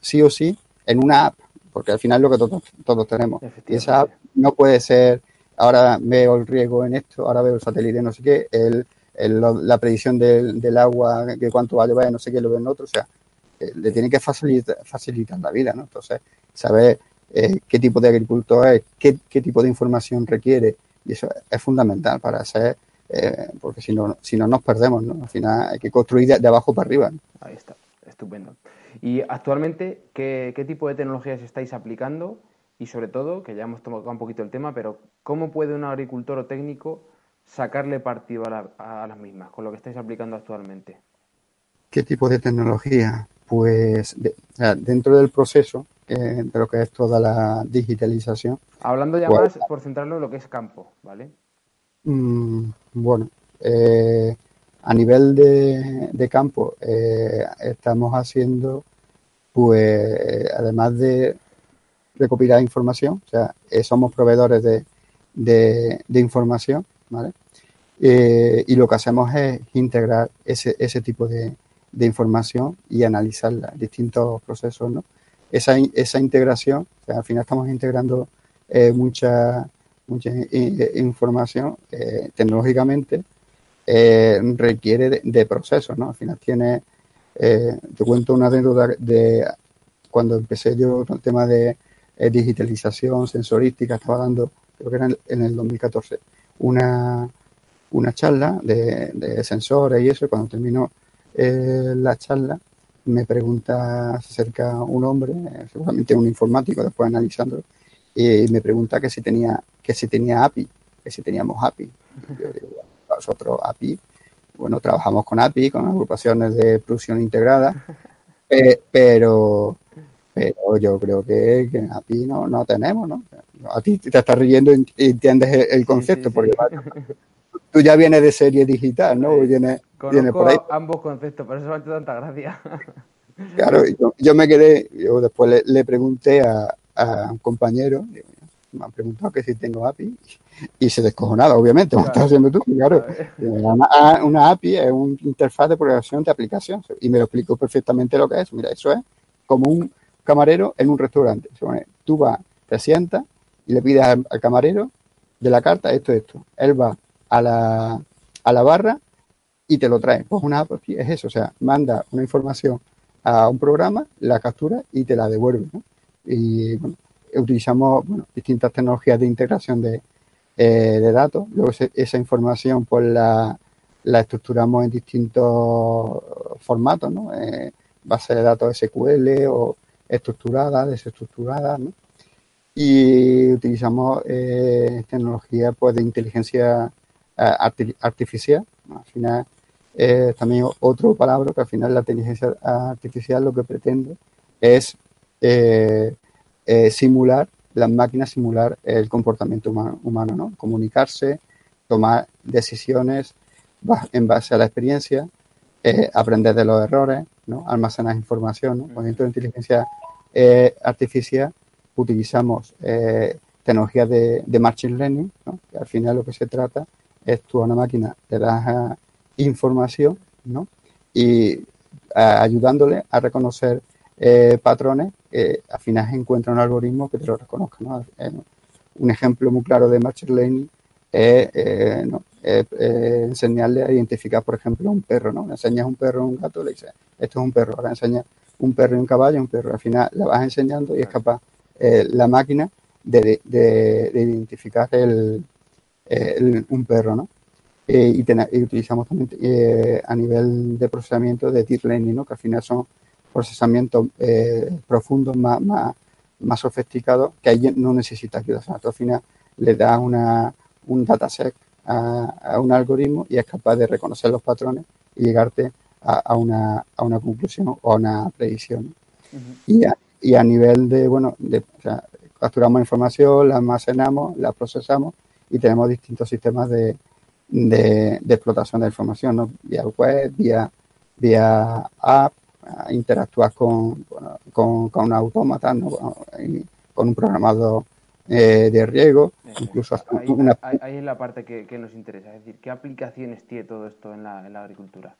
sí o sí en una app, porque al final es lo que todos, todos tenemos. Y esa app no puede ser, ahora veo el riesgo en esto, ahora veo el satélite, no sé qué, el, la predicción del, del, agua, que cuánto va a no sé qué, lo ven otro, o sea, le tiene que facilitar, facilitar la vida, ¿no? Entonces, saber eh, qué tipo de agricultor es, qué, qué, tipo de información requiere, y eso es fundamental para hacer, eh, porque si no, si no nos perdemos, ¿no? Al final hay que construir de, abajo para arriba. Ahí está, estupendo. Y actualmente, ¿qué, ¿qué, tipo de tecnologías estáis aplicando? Y sobre todo, que ya hemos tocado un poquito el tema, pero ¿cómo puede un agricultor o técnico sacarle partido a, a las mismas con lo que estáis aplicando actualmente? ¿Qué tipo de tecnología? pues dentro del proceso eh, de lo que es toda la digitalización. Hablando ya pues, más, por centrarlo en lo que es campo, ¿vale? Mm, bueno, eh, a nivel de, campo eh, estamos haciendo, pues, además de recopilar información, o sea, somos proveedores de, de información, ¿vale? y lo que hacemos es integrar ese, ese tipo de, de información y analizar distintos procesos, ¿no? Esa, esa integración, al final estamos integrando eh, mucha, mucha eh, información eh, tecnológicamente, requiere de, procesos, ¿no? Al final tiene, te cuento una anécdota de cuando empecé yo con el tema de digitalización sensorística, estaba dando, creo que era en el 2014, una, una charla de, de sensores y eso, y cuando terminó eh, la charla, me pregunta, acerca un hombre, seguramente un informático, después analizando, y me pregunta que si tenía, que si tenía API, que si teníamos API. Yo digo, nosotros API, bueno, trabajamos con API, con agrupaciones de producción integrada, pero, pero yo creo que, que API no, no tenemos, ¿no? A ti te estás riendo y entiendes el, concepto, porque tú ya vienes de serie digital, ¿no? Vienes, Conozco por ambos conceptos, por eso me ha hecho tanta gracia. Claro, yo, me quedé, yo después le, pregunté a, un compañero, me han preguntado que si tengo API, y se descojonaba, obviamente, como estás haciendo tú, claro. Una, API es una interfaz de programación de aplicación, y me lo explicó perfectamente lo que es. Mira, eso es como un camarero en un restaurante. Tú vas, te sientas y le pides al, camarero de la carta esto, esto. Él va a la, a la barra y te lo trae. Pues una app es eso, o sea, manda una información a un programa, la captura y te la devuelve. Y bueno, utilizamos distintas tecnologías de integración de, eh, datos. Luego esa información pues la, estructuramos en distintos formatos, ¿no? Eh, base de datos SQL o estructurada, desestructurada, ¿no? Y utilizamos eh, tecnologías pues, de inteligencia eh, artificial. Al final eh, también otro palabra que al final la inteligencia artificial lo que pretende es eh, simular, las máquinas simular el comportamiento humano, ¿no? Comunicarse, tomar decisiones en base a la experiencia, aprender de los errores, ¿no? Almacenar información, ¿no? Con dentro de inteligencia artificial utilizamos tecnologías de, de, machine learning, ¿no? que al final lo que se trata es tú a una máquina le das información, ¿no? Y ayudándole a reconocer eh, patrones, eh, al final encuentra un algoritmo que te lo reconozca, ¿no? Eh, un ejemplo muy claro de Machine Learning es enseñarle a identificar, por ejemplo, un perro, ¿no? Enseñas un perro a un gato, le dices, esto es un perro, ahora enseñas un perro y un caballo, un perro, al final la vas enseñando y es capaz la máquina de, identificar el, un perro, ¿no? Eh, y, utilizamos también eh, a nivel de procesamiento de deep learning, ¿no? que al final son procesamientos eh, profundos, más, más, sofisticados, que ahí no necesita ayuda. Al final le da una, un dataset a, un algoritmo y es capaz de reconocer los patrones y llegarte a, una, a una conclusión o a una predicción. y, a, y, a, nivel de, bueno, de, capturamos información, la almacenamos, la procesamos y tenemos distintos sistemas de, de, explotación de información, ¿no? vía web, vía, vía app, interactuar con, con, con un autómata, ¿no? con un programado eh, de riego, incluso ahí, ahí, es la parte que, que, nos interesa, es decir, ¿qué aplicaciones tiene todo esto en la, en la agricultura?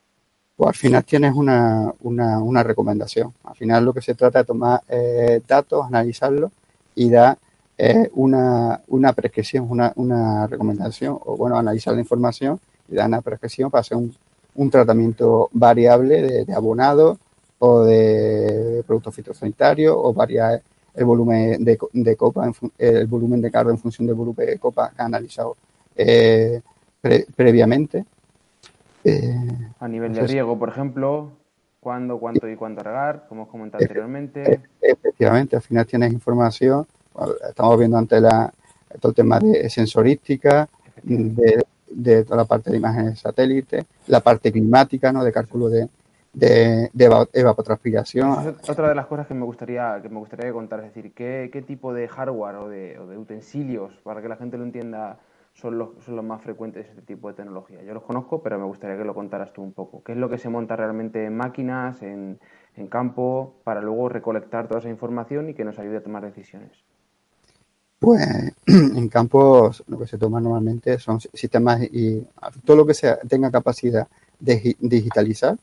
Pues al final tienes una, una, una, recomendación. Al final lo que se trata es tomar eh, datos, analizarlos y dar eh, una, una prescripción, una, una recomendación, o bueno, analizar la información y dar una prescripción para hacer un, un tratamiento variable de, de abonado o de productos fitosanitarios o variar el volumen de, de copa, el volumen de carga en función del volumen de copa que ha analizado eh, pre, previamente. Eh, a nivel de riego, por ejemplo, cuándo, cuánto y cuánto regar, como os comenté anteriormente. Efectivamente, al final tienes información, estamos viendo antes la, todo el tema de sensorística, de, de, toda la parte de imágenes satélite, la parte climática, ¿no? de cálculo de, de, de evapotranspiración. Es otra de las cosas que me gustaría que me gustaría contar, es decir, ¿qué, qué tipo de hardware o de, o de, utensilios, para que la gente lo entienda, son los, son los más frecuentes de este tipo de tecnología? Yo los conozco, pero me gustaría que lo contaras tú un poco. ¿Qué es lo que se monta realmente en máquinas, en, en campo, para luego recolectar toda esa información y que nos ayude a tomar decisiones? Pues en campo lo que se toma normalmente son sistemas y todo lo que sea, tenga capacidad de digitalizar,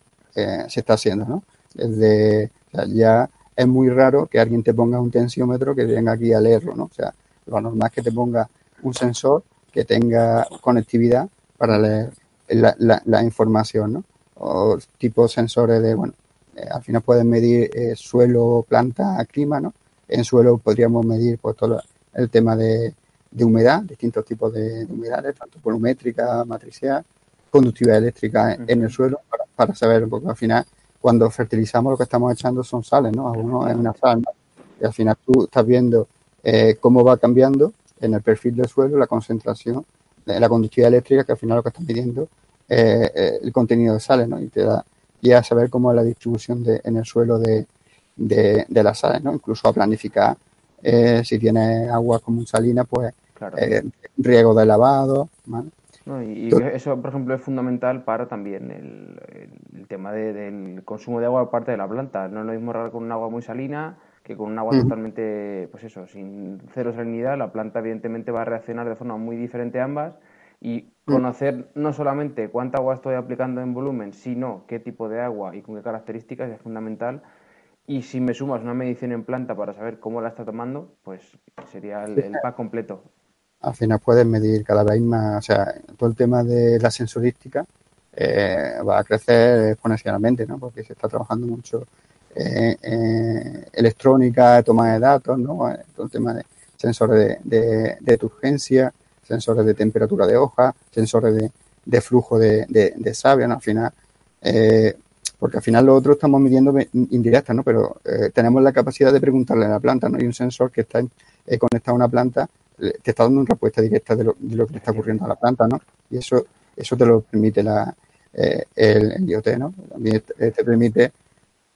se está haciendo, ¿no? Desde, ya es muy raro que alguien te ponga un tensiómetro que venga aquí a leerlo, ¿no? O sea, lo normal es que te ponga un sensor que tenga conectividad para leer la información, ¿no? O tipo sensores de, bueno, eh, al final pueden medir eh, suelo, planta, clima, ¿no? En suelo podríamos medir pues todo el tema de, de humedad, distintos tipos de, de humedades, tanto volumétrica, matricial, conductividad eléctrica en, uh -huh. en el suelo, para, para, saber, porque al final, cuando fertilizamos lo que estamos echando son sales, ¿no? Algunos es una sal, ¿no? y al final tú estás viendo eh, cómo va cambiando en el perfil del suelo la concentración de la conductividad eléctrica, que al final lo que estás midiendo eh, eh, el contenido de sales, ¿no? Y te da y a saber cómo es la distribución de, en el suelo de, de, de las sales, ¿no? Incluso a planificar eh, si tienes agua como salina, pues claro. riego de lavado, ¿vale? No, y, y, eso, por ejemplo, es fundamental para también el, tema de, del consumo de agua por parte de la planta. No es lo mismo regar con un agua muy salina que con un agua totalmente, pues eso, sin cero salinidad. La planta, evidentemente, va a reaccionar de forma muy diferente a ambas. Y conocer no solamente cuánta agua estoy aplicando en volumen, sino qué tipo de agua y con qué características es fundamental. Y si me sumas una medición en planta para saber cómo la está tomando, pues sería el, el pack completo al final puedes medir cada vez más, o sea, todo el tema de la sensorística eh, va a crecer exponencialmente, ¿no? Porque se está trabajando mucho eh, eh, electrónica, toma de datos, ¿no? Eh, todo el tema de sensores de, de, turgencia, sensores de temperatura de hoja, sensores de, de flujo de, de, savia, ¿no? Al final, porque al final lo otro estamos midiendo indirectas, ¿no? Pero tenemos la capacidad de preguntarle a la planta, ¿no? Hay un sensor que está conectado a una planta te está dando una respuesta directa de lo, de lo que le está ocurriendo a la planta, ¿no? Y eso, eso te lo permite eh, el, IoT, ¿no? También te, te permite,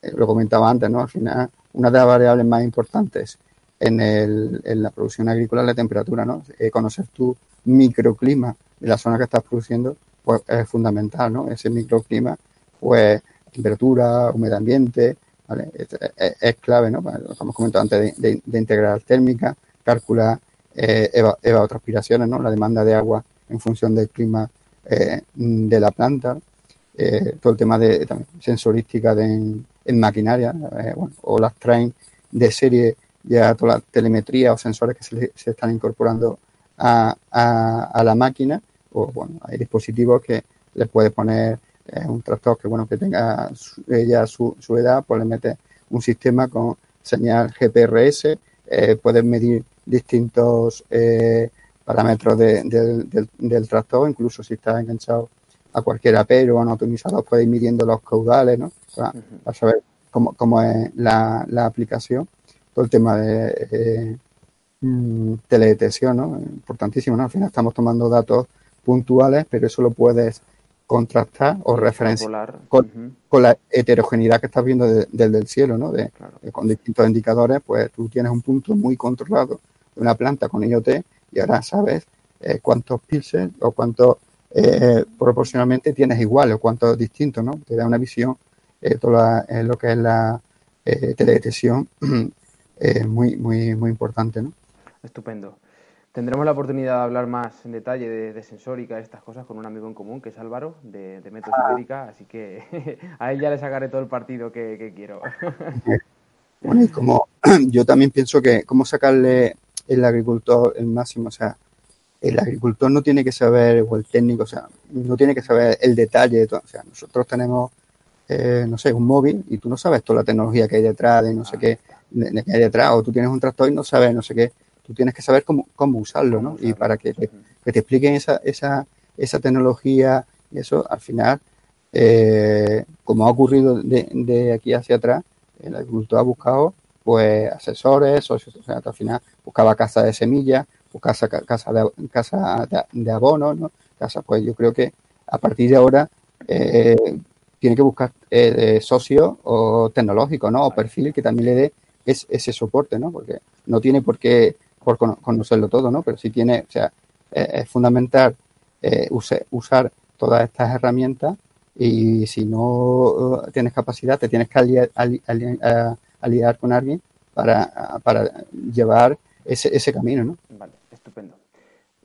eh, lo comentaba antes, ¿no? Al final, una de las variables más importantes en, el, la producción agrícola es la temperatura, ¿no? Eh, conocer tu microclima de la zona que estás produciendo, pues es fundamental, ¿no? Ese microclima, pues, temperatura, humedad ambiente, ¿vale? Es, clave, ¿no? Lo hemos comentado antes de, de integrar térmica, calcular eh, eva, evapotranspiraciones, ¿no? la demanda de agua en función del clima eh, de la planta, eh, todo el tema de sensorística de, en, maquinaria, eh, bueno, o las train de serie, ya toda la telemetría o sensores que se, le, están incorporando a, a, la máquina, o bueno, hay dispositivos que le puede poner un tractor que bueno que tenga ya su, su edad, pues le mete un sistema con señal GPRS, puedes medir distintos eh, parámetros de, de, del, del tractor, incluso si está enganchado a cualquier apero o no atomizado, puede ir midiendo los caudales, ¿no? Para, para saber cómo, cómo, es la, la, aplicación. Todo el tema de eh, mm, teledetección, ¿no? Importantísimo, ¿no? Al final estamos tomando datos puntuales, pero eso lo puedes contrastar o referenciar con, uh -huh. con, la heterogeneidad que estás viendo desde de, de, el cielo, ¿no? De, claro. con distintos indicadores, pues tú tienes un punto muy controlado de una planta con IoT y ahora sabes eh, cuántos píxeles o cuántos eh, proporcionalmente tienes igual o cuántos distintos, ¿no? Te da una visión todo lo que es la teledetección muy, muy, muy importante. ¿no? Estupendo. Tendremos la oportunidad de hablar más en detalle de, sensórica, estas cosas, con un amigo en común, que es Álvaro, de, de América, así que a él ya le sacaré todo el partido que, quiero. Bueno, y como yo también pienso que cómo sacarle el agricultor el máximo, o sea, el agricultor no tiene que saber, o el técnico, o sea, no tiene que saber el detalle de todo. O sea, nosotros tenemos, eh, no sé, un móvil y tú no sabes toda la tecnología que hay detrás, de no sé qué, de, que hay detrás, o tú tienes un tractor y no sabes no sé qué tú tienes que saber cómo, cómo usarlo, ¿no? Y para que te, que te expliquen esa, esa, esa tecnología y eso, al final, eh, como ha ocurrido de, de, aquí hacia atrás, el agricultor ha buscado pues asesores, socios, o sea, al final buscaba casa de semillas, buscaba casa de, casa de, abono, ¿no? Casa, pues yo creo que a partir de ahora eh, tiene que buscar eh, socios o tecnológicos, ¿no? O perfiles que también le dé ese soporte, ¿no? Porque no tiene por qué por conocerlo todo, ¿no? Pero sí tiene, o sea, es fundamental eh, usar todas estas herramientas y si no tienes capacidad, te tienes que aliar, con alguien para, llevar ese, ese camino, ¿no? Vale, estupendo.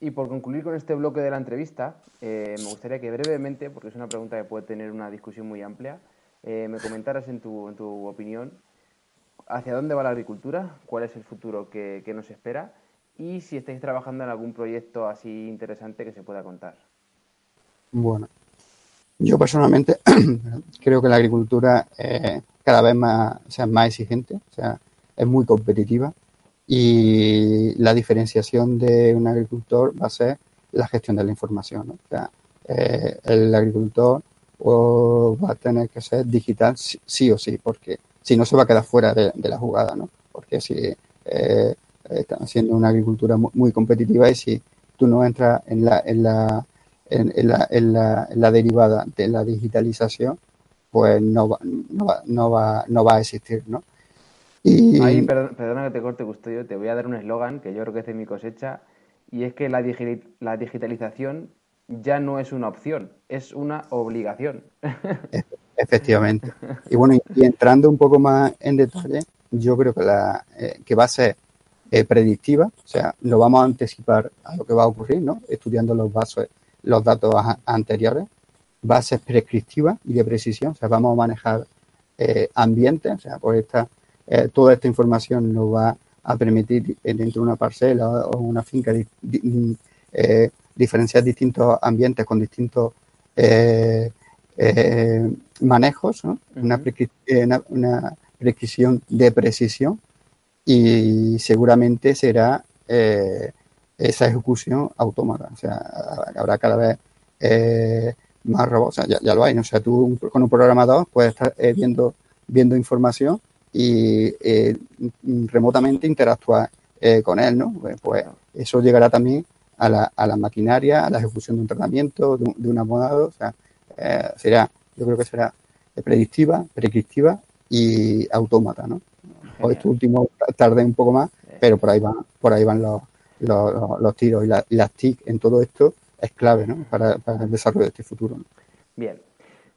Y por concluir con este bloque de la entrevista, eh, me gustaría que brevemente, porque es una pregunta que puede tener una discusión muy amplia, eh, me comentaras en tu, en tu opinión hacia dónde va la agricultura, cuál es el futuro que, nos espera y si estáis trabajando en algún proyecto así interesante que se pueda contar. Bueno, yo personalmente creo que la agricultura es cada vez más, sea, más exigente, o sea, es muy competitiva y la diferenciación de un agricultor va a ser la gestión de la información. O sea, eh, el agricultor va a tener que ser digital sí o sí, porque si no se va a quedar fuera de, la jugada, ¿no? Porque si eh, están haciendo una agricultura muy, competitiva y si tú no entras en la, en la, en, la, en la, la derivada de la digitalización, pues no va, no va, no va, no va a existir, ¿no? Y... Ahí, perdona que te corte, Custodio, te voy a dar un eslogan que yo creo que es de mi cosecha, y es que la, la digitalización ya no es una opción, es una obligación. Efectivamente. Y bueno, y, entrando un poco más en detalle, yo creo que, la, eh, que va a ser eh, predictiva, o sea, lo vamos a anticipar a lo que va a ocurrir, ¿no? Estudiando los, vasos, los datos anteriores. Va a ser prescriptiva y de precisión, o sea, vamos a manejar eh, ambientes, o sea, por esta, toda esta información nos va a permitir dentro de una parcela o una finca diferenciar distintos ambientes con distintos eh, manejos, una, prescripción de precisión y seguramente será eh, esa ejecución autómata. O sea, habrá cada vez eh, más robots. O sea, ya, lo hay. O sea, tú con un programador puedes estar viendo, viendo información y remotamente interactuar con él, ¿no? Pues, pues, eso llegará también a la, a la maquinaria, a la ejecución de un tratamiento, de un, de abonado. O sea, eh, será, yo creo que será predictiva, prescriptiva y autómata, ¿no? O esto último tarde un poco más, pero por ahí van, por ahí van los, los, tiros y, las TIC en todo esto es clave, ¿no? Para, el desarrollo de este futuro. Bien.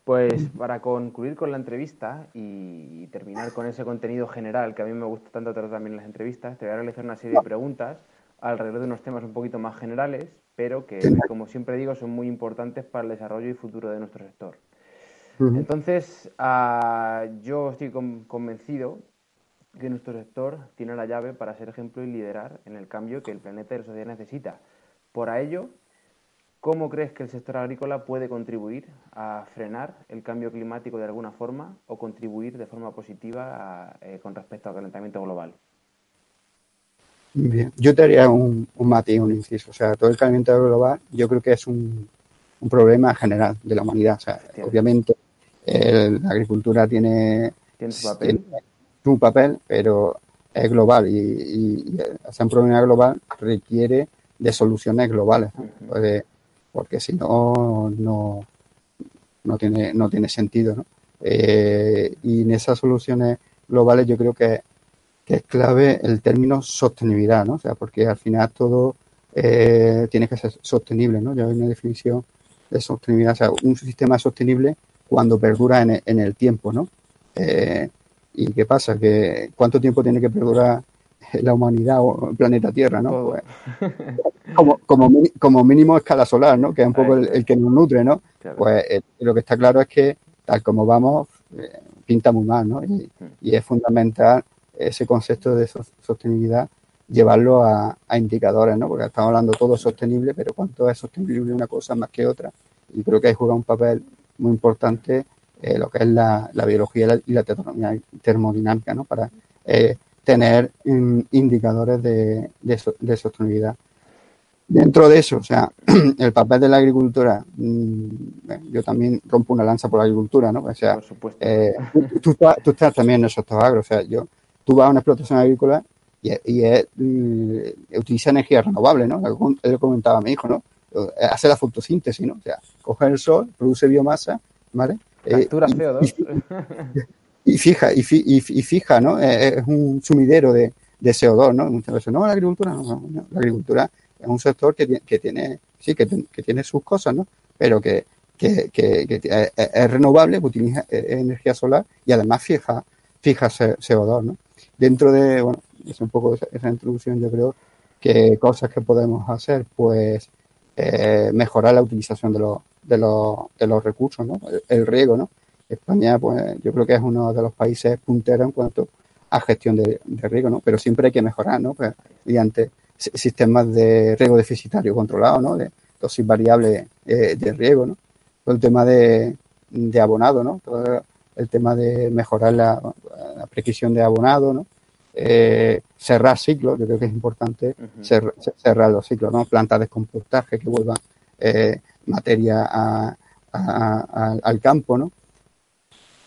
Pues para concluir con la entrevista y terminar con ese contenido general que a mí me gusta tanto tratar también en las entrevistas, te voy a realizar una serie de preguntas alrededor de unos temas un poquito más generales, pero que, como siempre digo, son muy importantes para el desarrollo y futuro de nuestro sector. Entonces, ah, yo estoy convencido que nuestro sector tiene la llave para ser ejemplo y liderar en el cambio que el planeta y la sociedad necesita. Por ello, ¿cómo crees que el sector agrícola puede contribuir a frenar el cambio climático de alguna forma o contribuir de forma positiva eh, con respecto al calentamiento global? Bien, yo te haría un, un matiz, un inciso. O sea, todo el calentamiento global yo creo que es un, un problema general de la humanidad. O sea, obviamente la agricultura tiene, ¿Tiene su, papel? pero es global y, y, hacer un problema global requiere de soluciones globales, porque si no, no, no, tiene, no tiene sentido. ¿no? Eh, y en esas soluciones globales yo creo que que es clave el término sostenibilidad, ¿no? O sea, porque al final todo eh, tiene que ser sostenible, ¿no? Ya hay una definición de sostenibilidad, o sea, un sistema sostenible cuando perdura en, el tiempo, ¿no? Eh, ¿Y qué pasa? que ¿Cuánto tiempo tiene que perdurar la humanidad o el planeta Tierra, ¿no? Pues, como, como, como, mínimo escala solar, ¿no? Que es un poco el, que nos nutre, ¿no? Pues eh, lo que está claro es que tal como vamos, eh, pinta muy mal, ¿no? Y, es fundamental ese concepto de sostenibilidad llevarlo a, indicadores, ¿no? Porque estamos hablando todo sostenible, pero cuánto es sostenible una cosa más que otra. Y creo que hay juega un papel muy importante eh, lo que es la, biología y la, termodinámica, ¿no? Para eh, tener mm, indicadores de, de, sostenibilidad. Dentro de eso, o sea, el papel de la agricultura, mm, yo también rompo una lanza por la agricultura, ¿no? O sea, eh, tú, estás, también en el sector agro, o sea, yo, tú vas a una explotación agrícola y, y mm, utiliza energía renovable, ¿no? Lo comentaba mi hijo, ¿no? Hace la fotosíntesis, ¿no? O sea, coge el sol, produce biomasa, ¿vale? Eh, Captura CO2. y fija, y, fija, ¿no? Eh, eh, es un sumidero de, CO2, ¿no? Muchas veces, no, la agricultura, no, la agricultura es un sector que, que tiene, sí, que, tiene sus cosas, ¿no? Pero que, es renovable, utiliza energía solar y además fija, fija CO2, ¿no? Dentro de, bueno, es un poco esa, introducción, yo creo que cosas que podemos hacer, pues mejorar la utilización de los, de los, de los recursos, ¿no? el riego, ¿no? España, pues yo creo que es uno de los países punteros en cuanto a gestión de, riego, ¿no? Pero siempre hay que mejorar, ¿no? Pues, mediante sistemas de riego deficitario controlado, ¿no? De dosis variable eh, de riego, ¿no? El tema de, abonado, ¿no? El tema de mejorar la, precisión de abonado, ¿no? Eh, cerrar ciclos, yo creo que es importante cerrar los ciclos, ¿no? Plantas de compostaje que vuelvan eh, materia al campo, ¿no?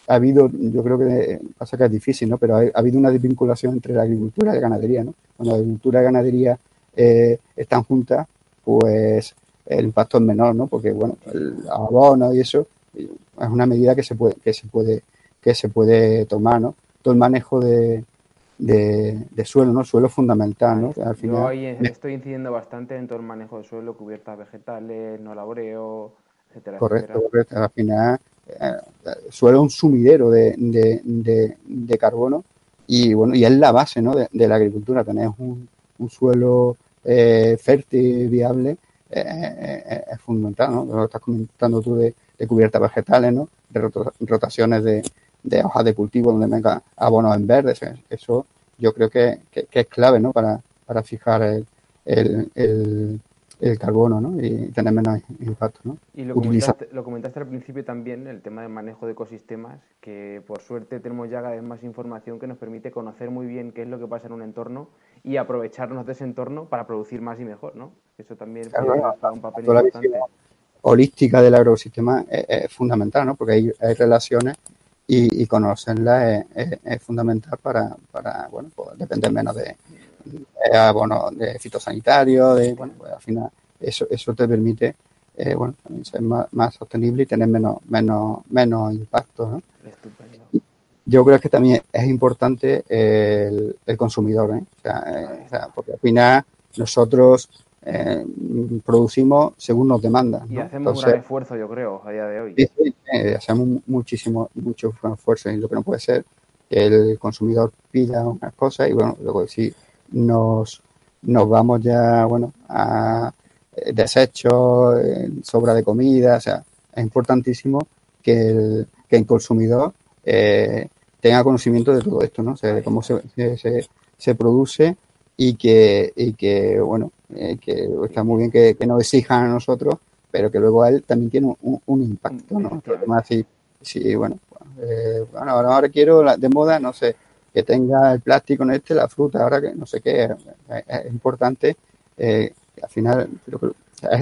ha habido, yo creo que pasa que es difícil, ¿no? Pero ha, habido una desvinculación entre la agricultura y la ganadería, ¿no? Cuando la agricultura y la ganadería eh, están juntas, pues el impacto es menor, ¿no? Porque, bueno, el abono y eso es una medida que se puede, que se puede, que se puede tomar, ¿no? Todo el manejo de, de, suelo, ¿no? Suelo fundamental, ¿no? Al final, Yo ahí estoy incidiendo bastante en todo el manejo de suelo, cubiertas vegetales, no laboreo, etcétera. Correcto, correcto. Al final eh, suelo un sumidero de, de, carbono y bueno y es la base ¿no? de, la agricultura tener un, suelo eh, fértil viable eh, es fundamental ¿no? lo estás comentando tú de, cubiertas vegetales ¿no? de rotaciones de, hojas de cultivo donde venga abonos en verde eso yo creo que, es clave ¿no? para, para fijar el el carbono ¿no? y tener menos impacto. ¿no? Y lo comentaste, lo comentaste, al principio también, el tema del manejo de ecosistemas, que por suerte tenemos ya cada vez más información que nos permite conocer muy bien qué es lo que pasa en un entorno y aprovecharnos de ese entorno para producir más y mejor. ¿no? Eso también puede un papel importante. Holística del agroecosistema es, fundamental, ¿no? porque hay, relaciones y, conocerlas es, fundamental para, para bueno, pues depender menos de, eh, bueno, de fitosanitario, de, bueno, pues al final eso, eso te permite eh, bueno, ser más, sostenible y tener menos, menos, menos impacto. Yo creo que también es importante el, consumidor, ¿eh? o sea, porque al final nosotros producimos según nos demandan. Y hacemos un gran esfuerzo, yo creo, a día de hoy. Sí, hacemos muchísimo, mucho esfuerzo y lo que no puede ser que el consumidor pida unas cosas y bueno, luego si nos, nos vamos ya, bueno, a eh, desechos, sobra de comida, o sea, es importantísimo que el, que el consumidor eh, tenga conocimiento de todo esto, ¿no? O sea, de cómo se, se, se produce y que, y que bueno, eh, que está muy bien que, que, nos exijan a nosotros, pero que luego a él también tiene un, un impacto, ¿no? Además, si, si bueno, eh, bueno, ahora, ahora quiero la, de moda, no sé, que tenga el plástico en este, la fruta, ahora que no sé qué, es, importante, eh, al final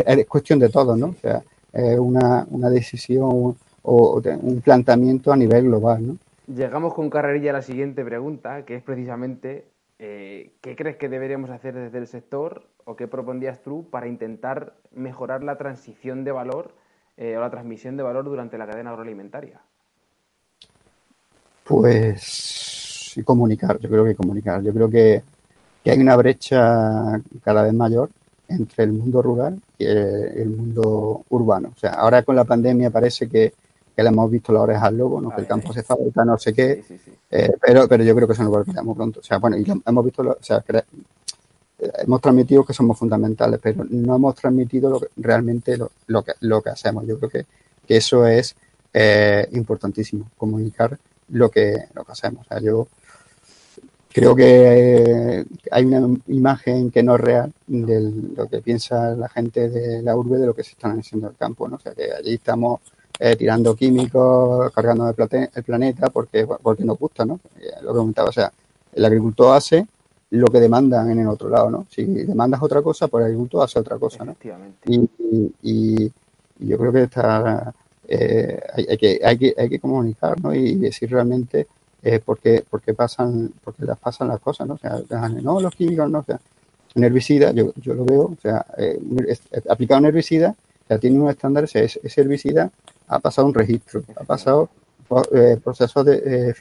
es, cuestión de todo, ¿no? O sea, es una, una decisión o, un planteamiento a nivel global, ¿no? Llegamos con carrerilla a la siguiente pregunta, que es precisamente eh, ¿qué crees que deberíamos hacer desde el sector o qué propondrías tú para intentar mejorar la transición de valor eh, o la transmisión de valor durante la cadena agroalimentaria? Pues comunicar, yo creo que comunicar. Yo creo que, hay una brecha cada vez mayor entre el mundo rural y el, mundo urbano. O sea, ahora con la pandemia parece que, que le hemos visto las orejas al lobo, ¿no? que el campo se fabrica, no sé qué, eh, pero, pero yo creo que eso no lo olvidamos pronto. O sea, bueno, y hemos visto, o sea, hemos transmitido que somos fundamentales, pero no hemos transmitido lo realmente lo, que, lo que hacemos. Yo creo que, que eso es eh, importantísimo, comunicar lo que, lo que hacemos. O sea, yo creo que hay una imagen que no es real de lo que piensa la gente de la urbe de lo que se están haciendo en el campo. ¿no? O sea, que allí estamos eh, tirando químicos, cargando el, planeta porque, porque nos gusta, ¿no? Eh, lo que comentaba, o sea, el agricultor hace lo que demandan en el otro lado, ¿no? Si demandas otra cosa, pues el agricultor hace otra cosa, ¿no? Y, y, yo creo que está, eh, hay, que, hay, que, hay que comunicar, ¿no? Y decir realmente eh, por, qué, pasan, porque las pasan las cosas, ¿no? O sea, no, los químicos, no, o sea, un herbicida, yo, yo lo veo, o sea, eh, aplicado un herbicida, ya tiene unos estándares, ese, ese herbicida ha pasado un registro, ha pasado eh, procesos de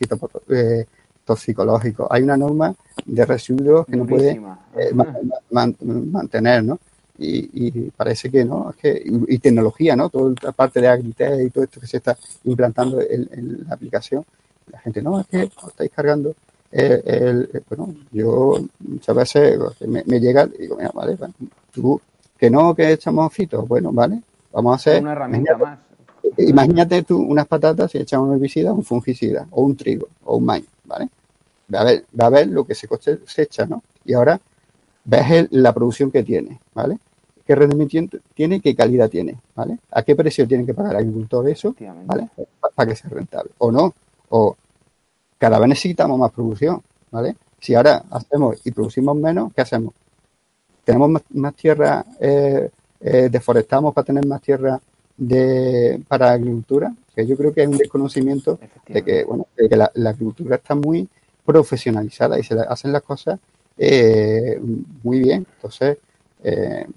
eh, toxicológicos. Hay una norma de residuos que no puede eh, mantener, ¿no? Y, parece que no, es que, y, tecnología, ¿no? Toda la parte de Agritech y todo esto que se está implantando en, la aplicación. La gente, no, es que estáis cargando el, bueno, yo muchas veces me, llega y digo, mira, vale, tú, que no, que echamos fitos, bueno, vale, vamos a hacer... Una herramienta más. Imagínate tú unas patatas y echas un herbicida, un fungicida, o un trigo, o un maíz, ¿vale? Va a ver, va a ver lo que se cosecha, ¿no? Y ahora ves la producción que tiene, ¿vale? ¿Qué rendimiento tiene? ¿Qué calidad tiene? ¿Vale? ¿A qué precio tiene que pagar el agricultor eso? ¿Vale? Para que sea rentable. O no. O cada vez necesitamos más producción, ¿vale? Si ahora hacemos y producimos menos, ¿qué hacemos? Tenemos más, tierra, eh, eh, deforestamos para tener más tierra de, para agricultura, que yo creo que hay un desconocimiento de que, bueno, que la, agricultura está muy profesionalizada y se hacen las cosas eh, muy bien. Entonces, eh,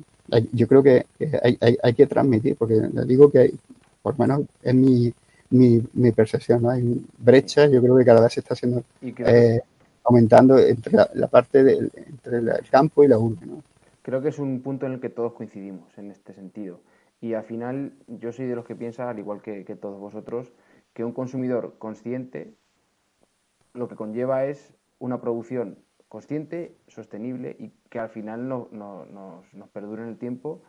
yo creo que hay, hay, hay, que transmitir, porque digo que, hay, por lo menos es mi, mi, mi, percepción, ¿no? Hay brechas, yo creo que cada vez se está haciendo, eh, aumentando entre la, parte del entre el campo y la urbe, ¿no? Creo que es un punto en el que todos coincidimos en este sentido. Y al final yo soy de los que piensa, al igual que, todos vosotros, que un consumidor consciente lo que conlleva es una producción consciente, sostenible y que al final no, nos, nos, perdure en el tiempo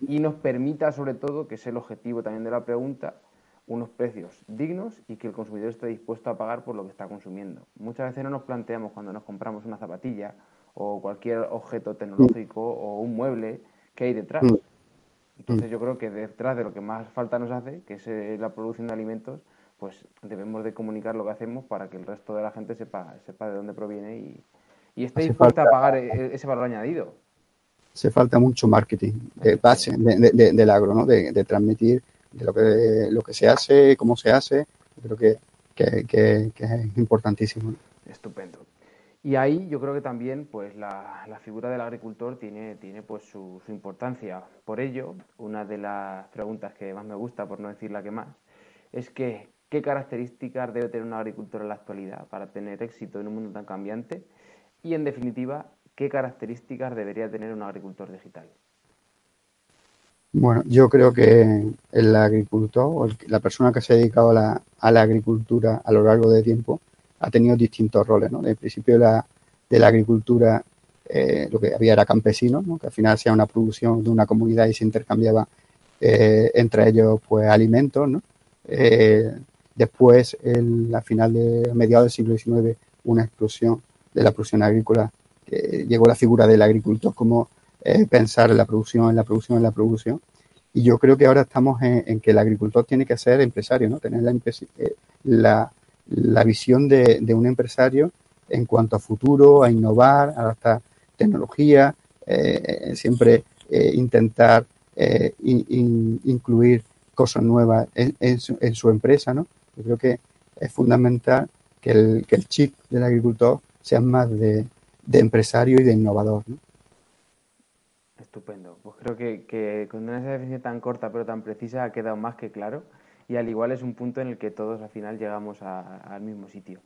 y nos permita, sobre todo, que es el objetivo también de la pregunta, unos precios dignos y que el consumidor esté dispuesto a pagar por lo que está consumiendo. Muchas veces no nos planteamos cuando nos compramos una zapatilla o cualquier objeto tecnológico o un mueble que hay detrás. Entonces mm. yo creo que detrás de lo que más falta nos hace, que es eh, la producción de alimentos, pues debemos de comunicar lo que hacemos para que el resto de la gente sepa, sepa de dónde proviene y, y esté dispuesta a pagar e, ese valor añadido. Hace falta mucho marketing de base del agro, ¿no? De, transmitir de lo que, lo que se hace, cómo se hace. Creo que, que es importantísimo. Estupendo. Y ahí yo creo que también pues la, figura del agricultor tiene, tiene pues su, importancia. Por ello, una de las preguntas que más me gusta, por no decir la que más, es que qué características debe tener un agricultor en la actualidad para tener éxito en un mundo tan cambiante y en definitiva, qué características debería tener un agricultor digital. Bueno, yo creo que el agricultor o la persona que se ha dedicado a la, a la agricultura a lo largo de tiempo ha tenido distintos roles, ¿no? el principio de la, de la agricultura, eh, lo que había era campesino, ¿no? que al final hacía una producción de una comunidad y se intercambiaba eh, entre ellos pues alimentos, ¿no? Eh, después, en la final de mediados del siglo XIX, una explosión de la producción agrícola, que llegó la figura del agricultor como pensar en la producción, en la producción, en la producción. Y yo creo que ahora estamos en, que el agricultor tiene que ser empresario, ¿no? Tener la, la, la visión de, un empresario en cuanto a futuro, a innovar, a adaptar tecnología, eh, siempre eh, intentar eh, incluir cosas nuevas en, su, empresa, ¿no? Yo creo que es fundamental que el, que el chip del agricultor sea más de, empresario y de innovador, Estupendo. Pues creo que, con una definición tan corta pero tan precisa ha quedado más que claro y al igual es un punto en el que todos al final llegamos al mismo sitio.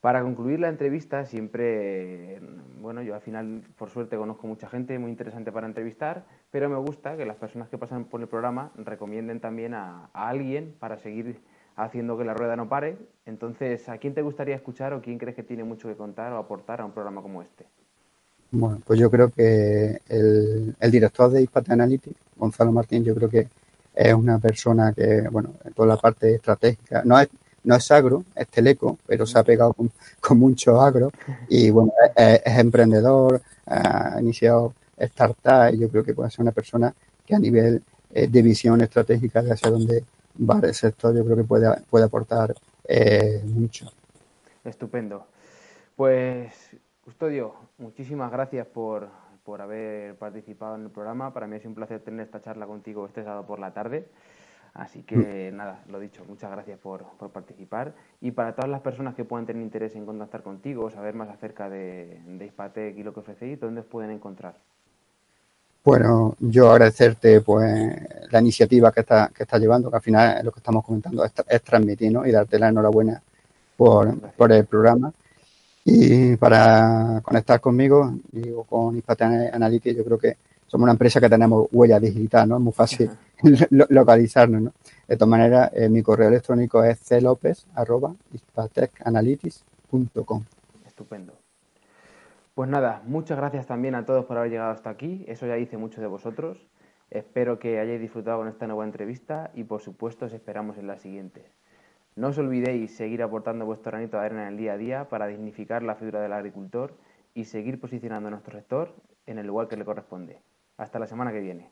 Para concluir la entrevista, siempre, bueno, yo al final, por suerte, conozco mucha gente muy interesante para entrevistar, pero me gusta que las personas que pasan por el programa recomienden también a, alguien para seguir haciendo que la rueda no pare. Entonces, ¿a quién te gustaría escuchar o quién crees que tiene mucho que contar o aportar a un programa como este? Bueno, pues yo creo que el, director de Ispate Analytics, Gonzalo Martín, yo creo que es una persona que, bueno, en toda la parte estratégica, no es, no es agro, es teleco, pero se ha pegado con, mucho agro y, bueno, es, emprendedor, ha iniciado startup y yo creo que puede ser una persona que a nivel eh, de visión estratégica de hacia dónde va el sector, yo creo que puede, puede aportar eh, mucho. Estupendo. Pues, Custodio, muchísimas gracias por, por haber participado en el programa. Para mí es un placer tener esta charla contigo este sábado por la tarde. Así que mm. nada, lo dicho, muchas gracias por, por, participar. Y para todas las personas que puedan tener interés en contactar contigo, saber más acerca de, de Ispatec y lo que ofrecéis, ¿dónde os pueden encontrar? Bueno, yo agradecerte pues la iniciativa que está que está llevando, que al final lo que estamos comentando es, transmitir y darte la enhorabuena por, por, el programa. Y para conectar conmigo, digo, con Hispate Analytics, yo creo que somos una empresa que tenemos huella digital, ¿no? Es muy fácil localizarnos, ¿no? De todas maneras, eh, mi correo electrónico es clopez.hispatecanalytics.com. Estupendo. Pues nada, muchas gracias también a todos por haber llegado hasta aquí. Eso ya dice mucho de vosotros. Espero que hayáis disfrutado con esta nueva entrevista y por supuesto os esperamos en la siguiente. No os olvidéis seguir aportando vuestro granito de arena en el día a día para dignificar la figura del agricultor y seguir posicionando a nuestro sector en el lugar que le corresponde. Hasta la semana que viene.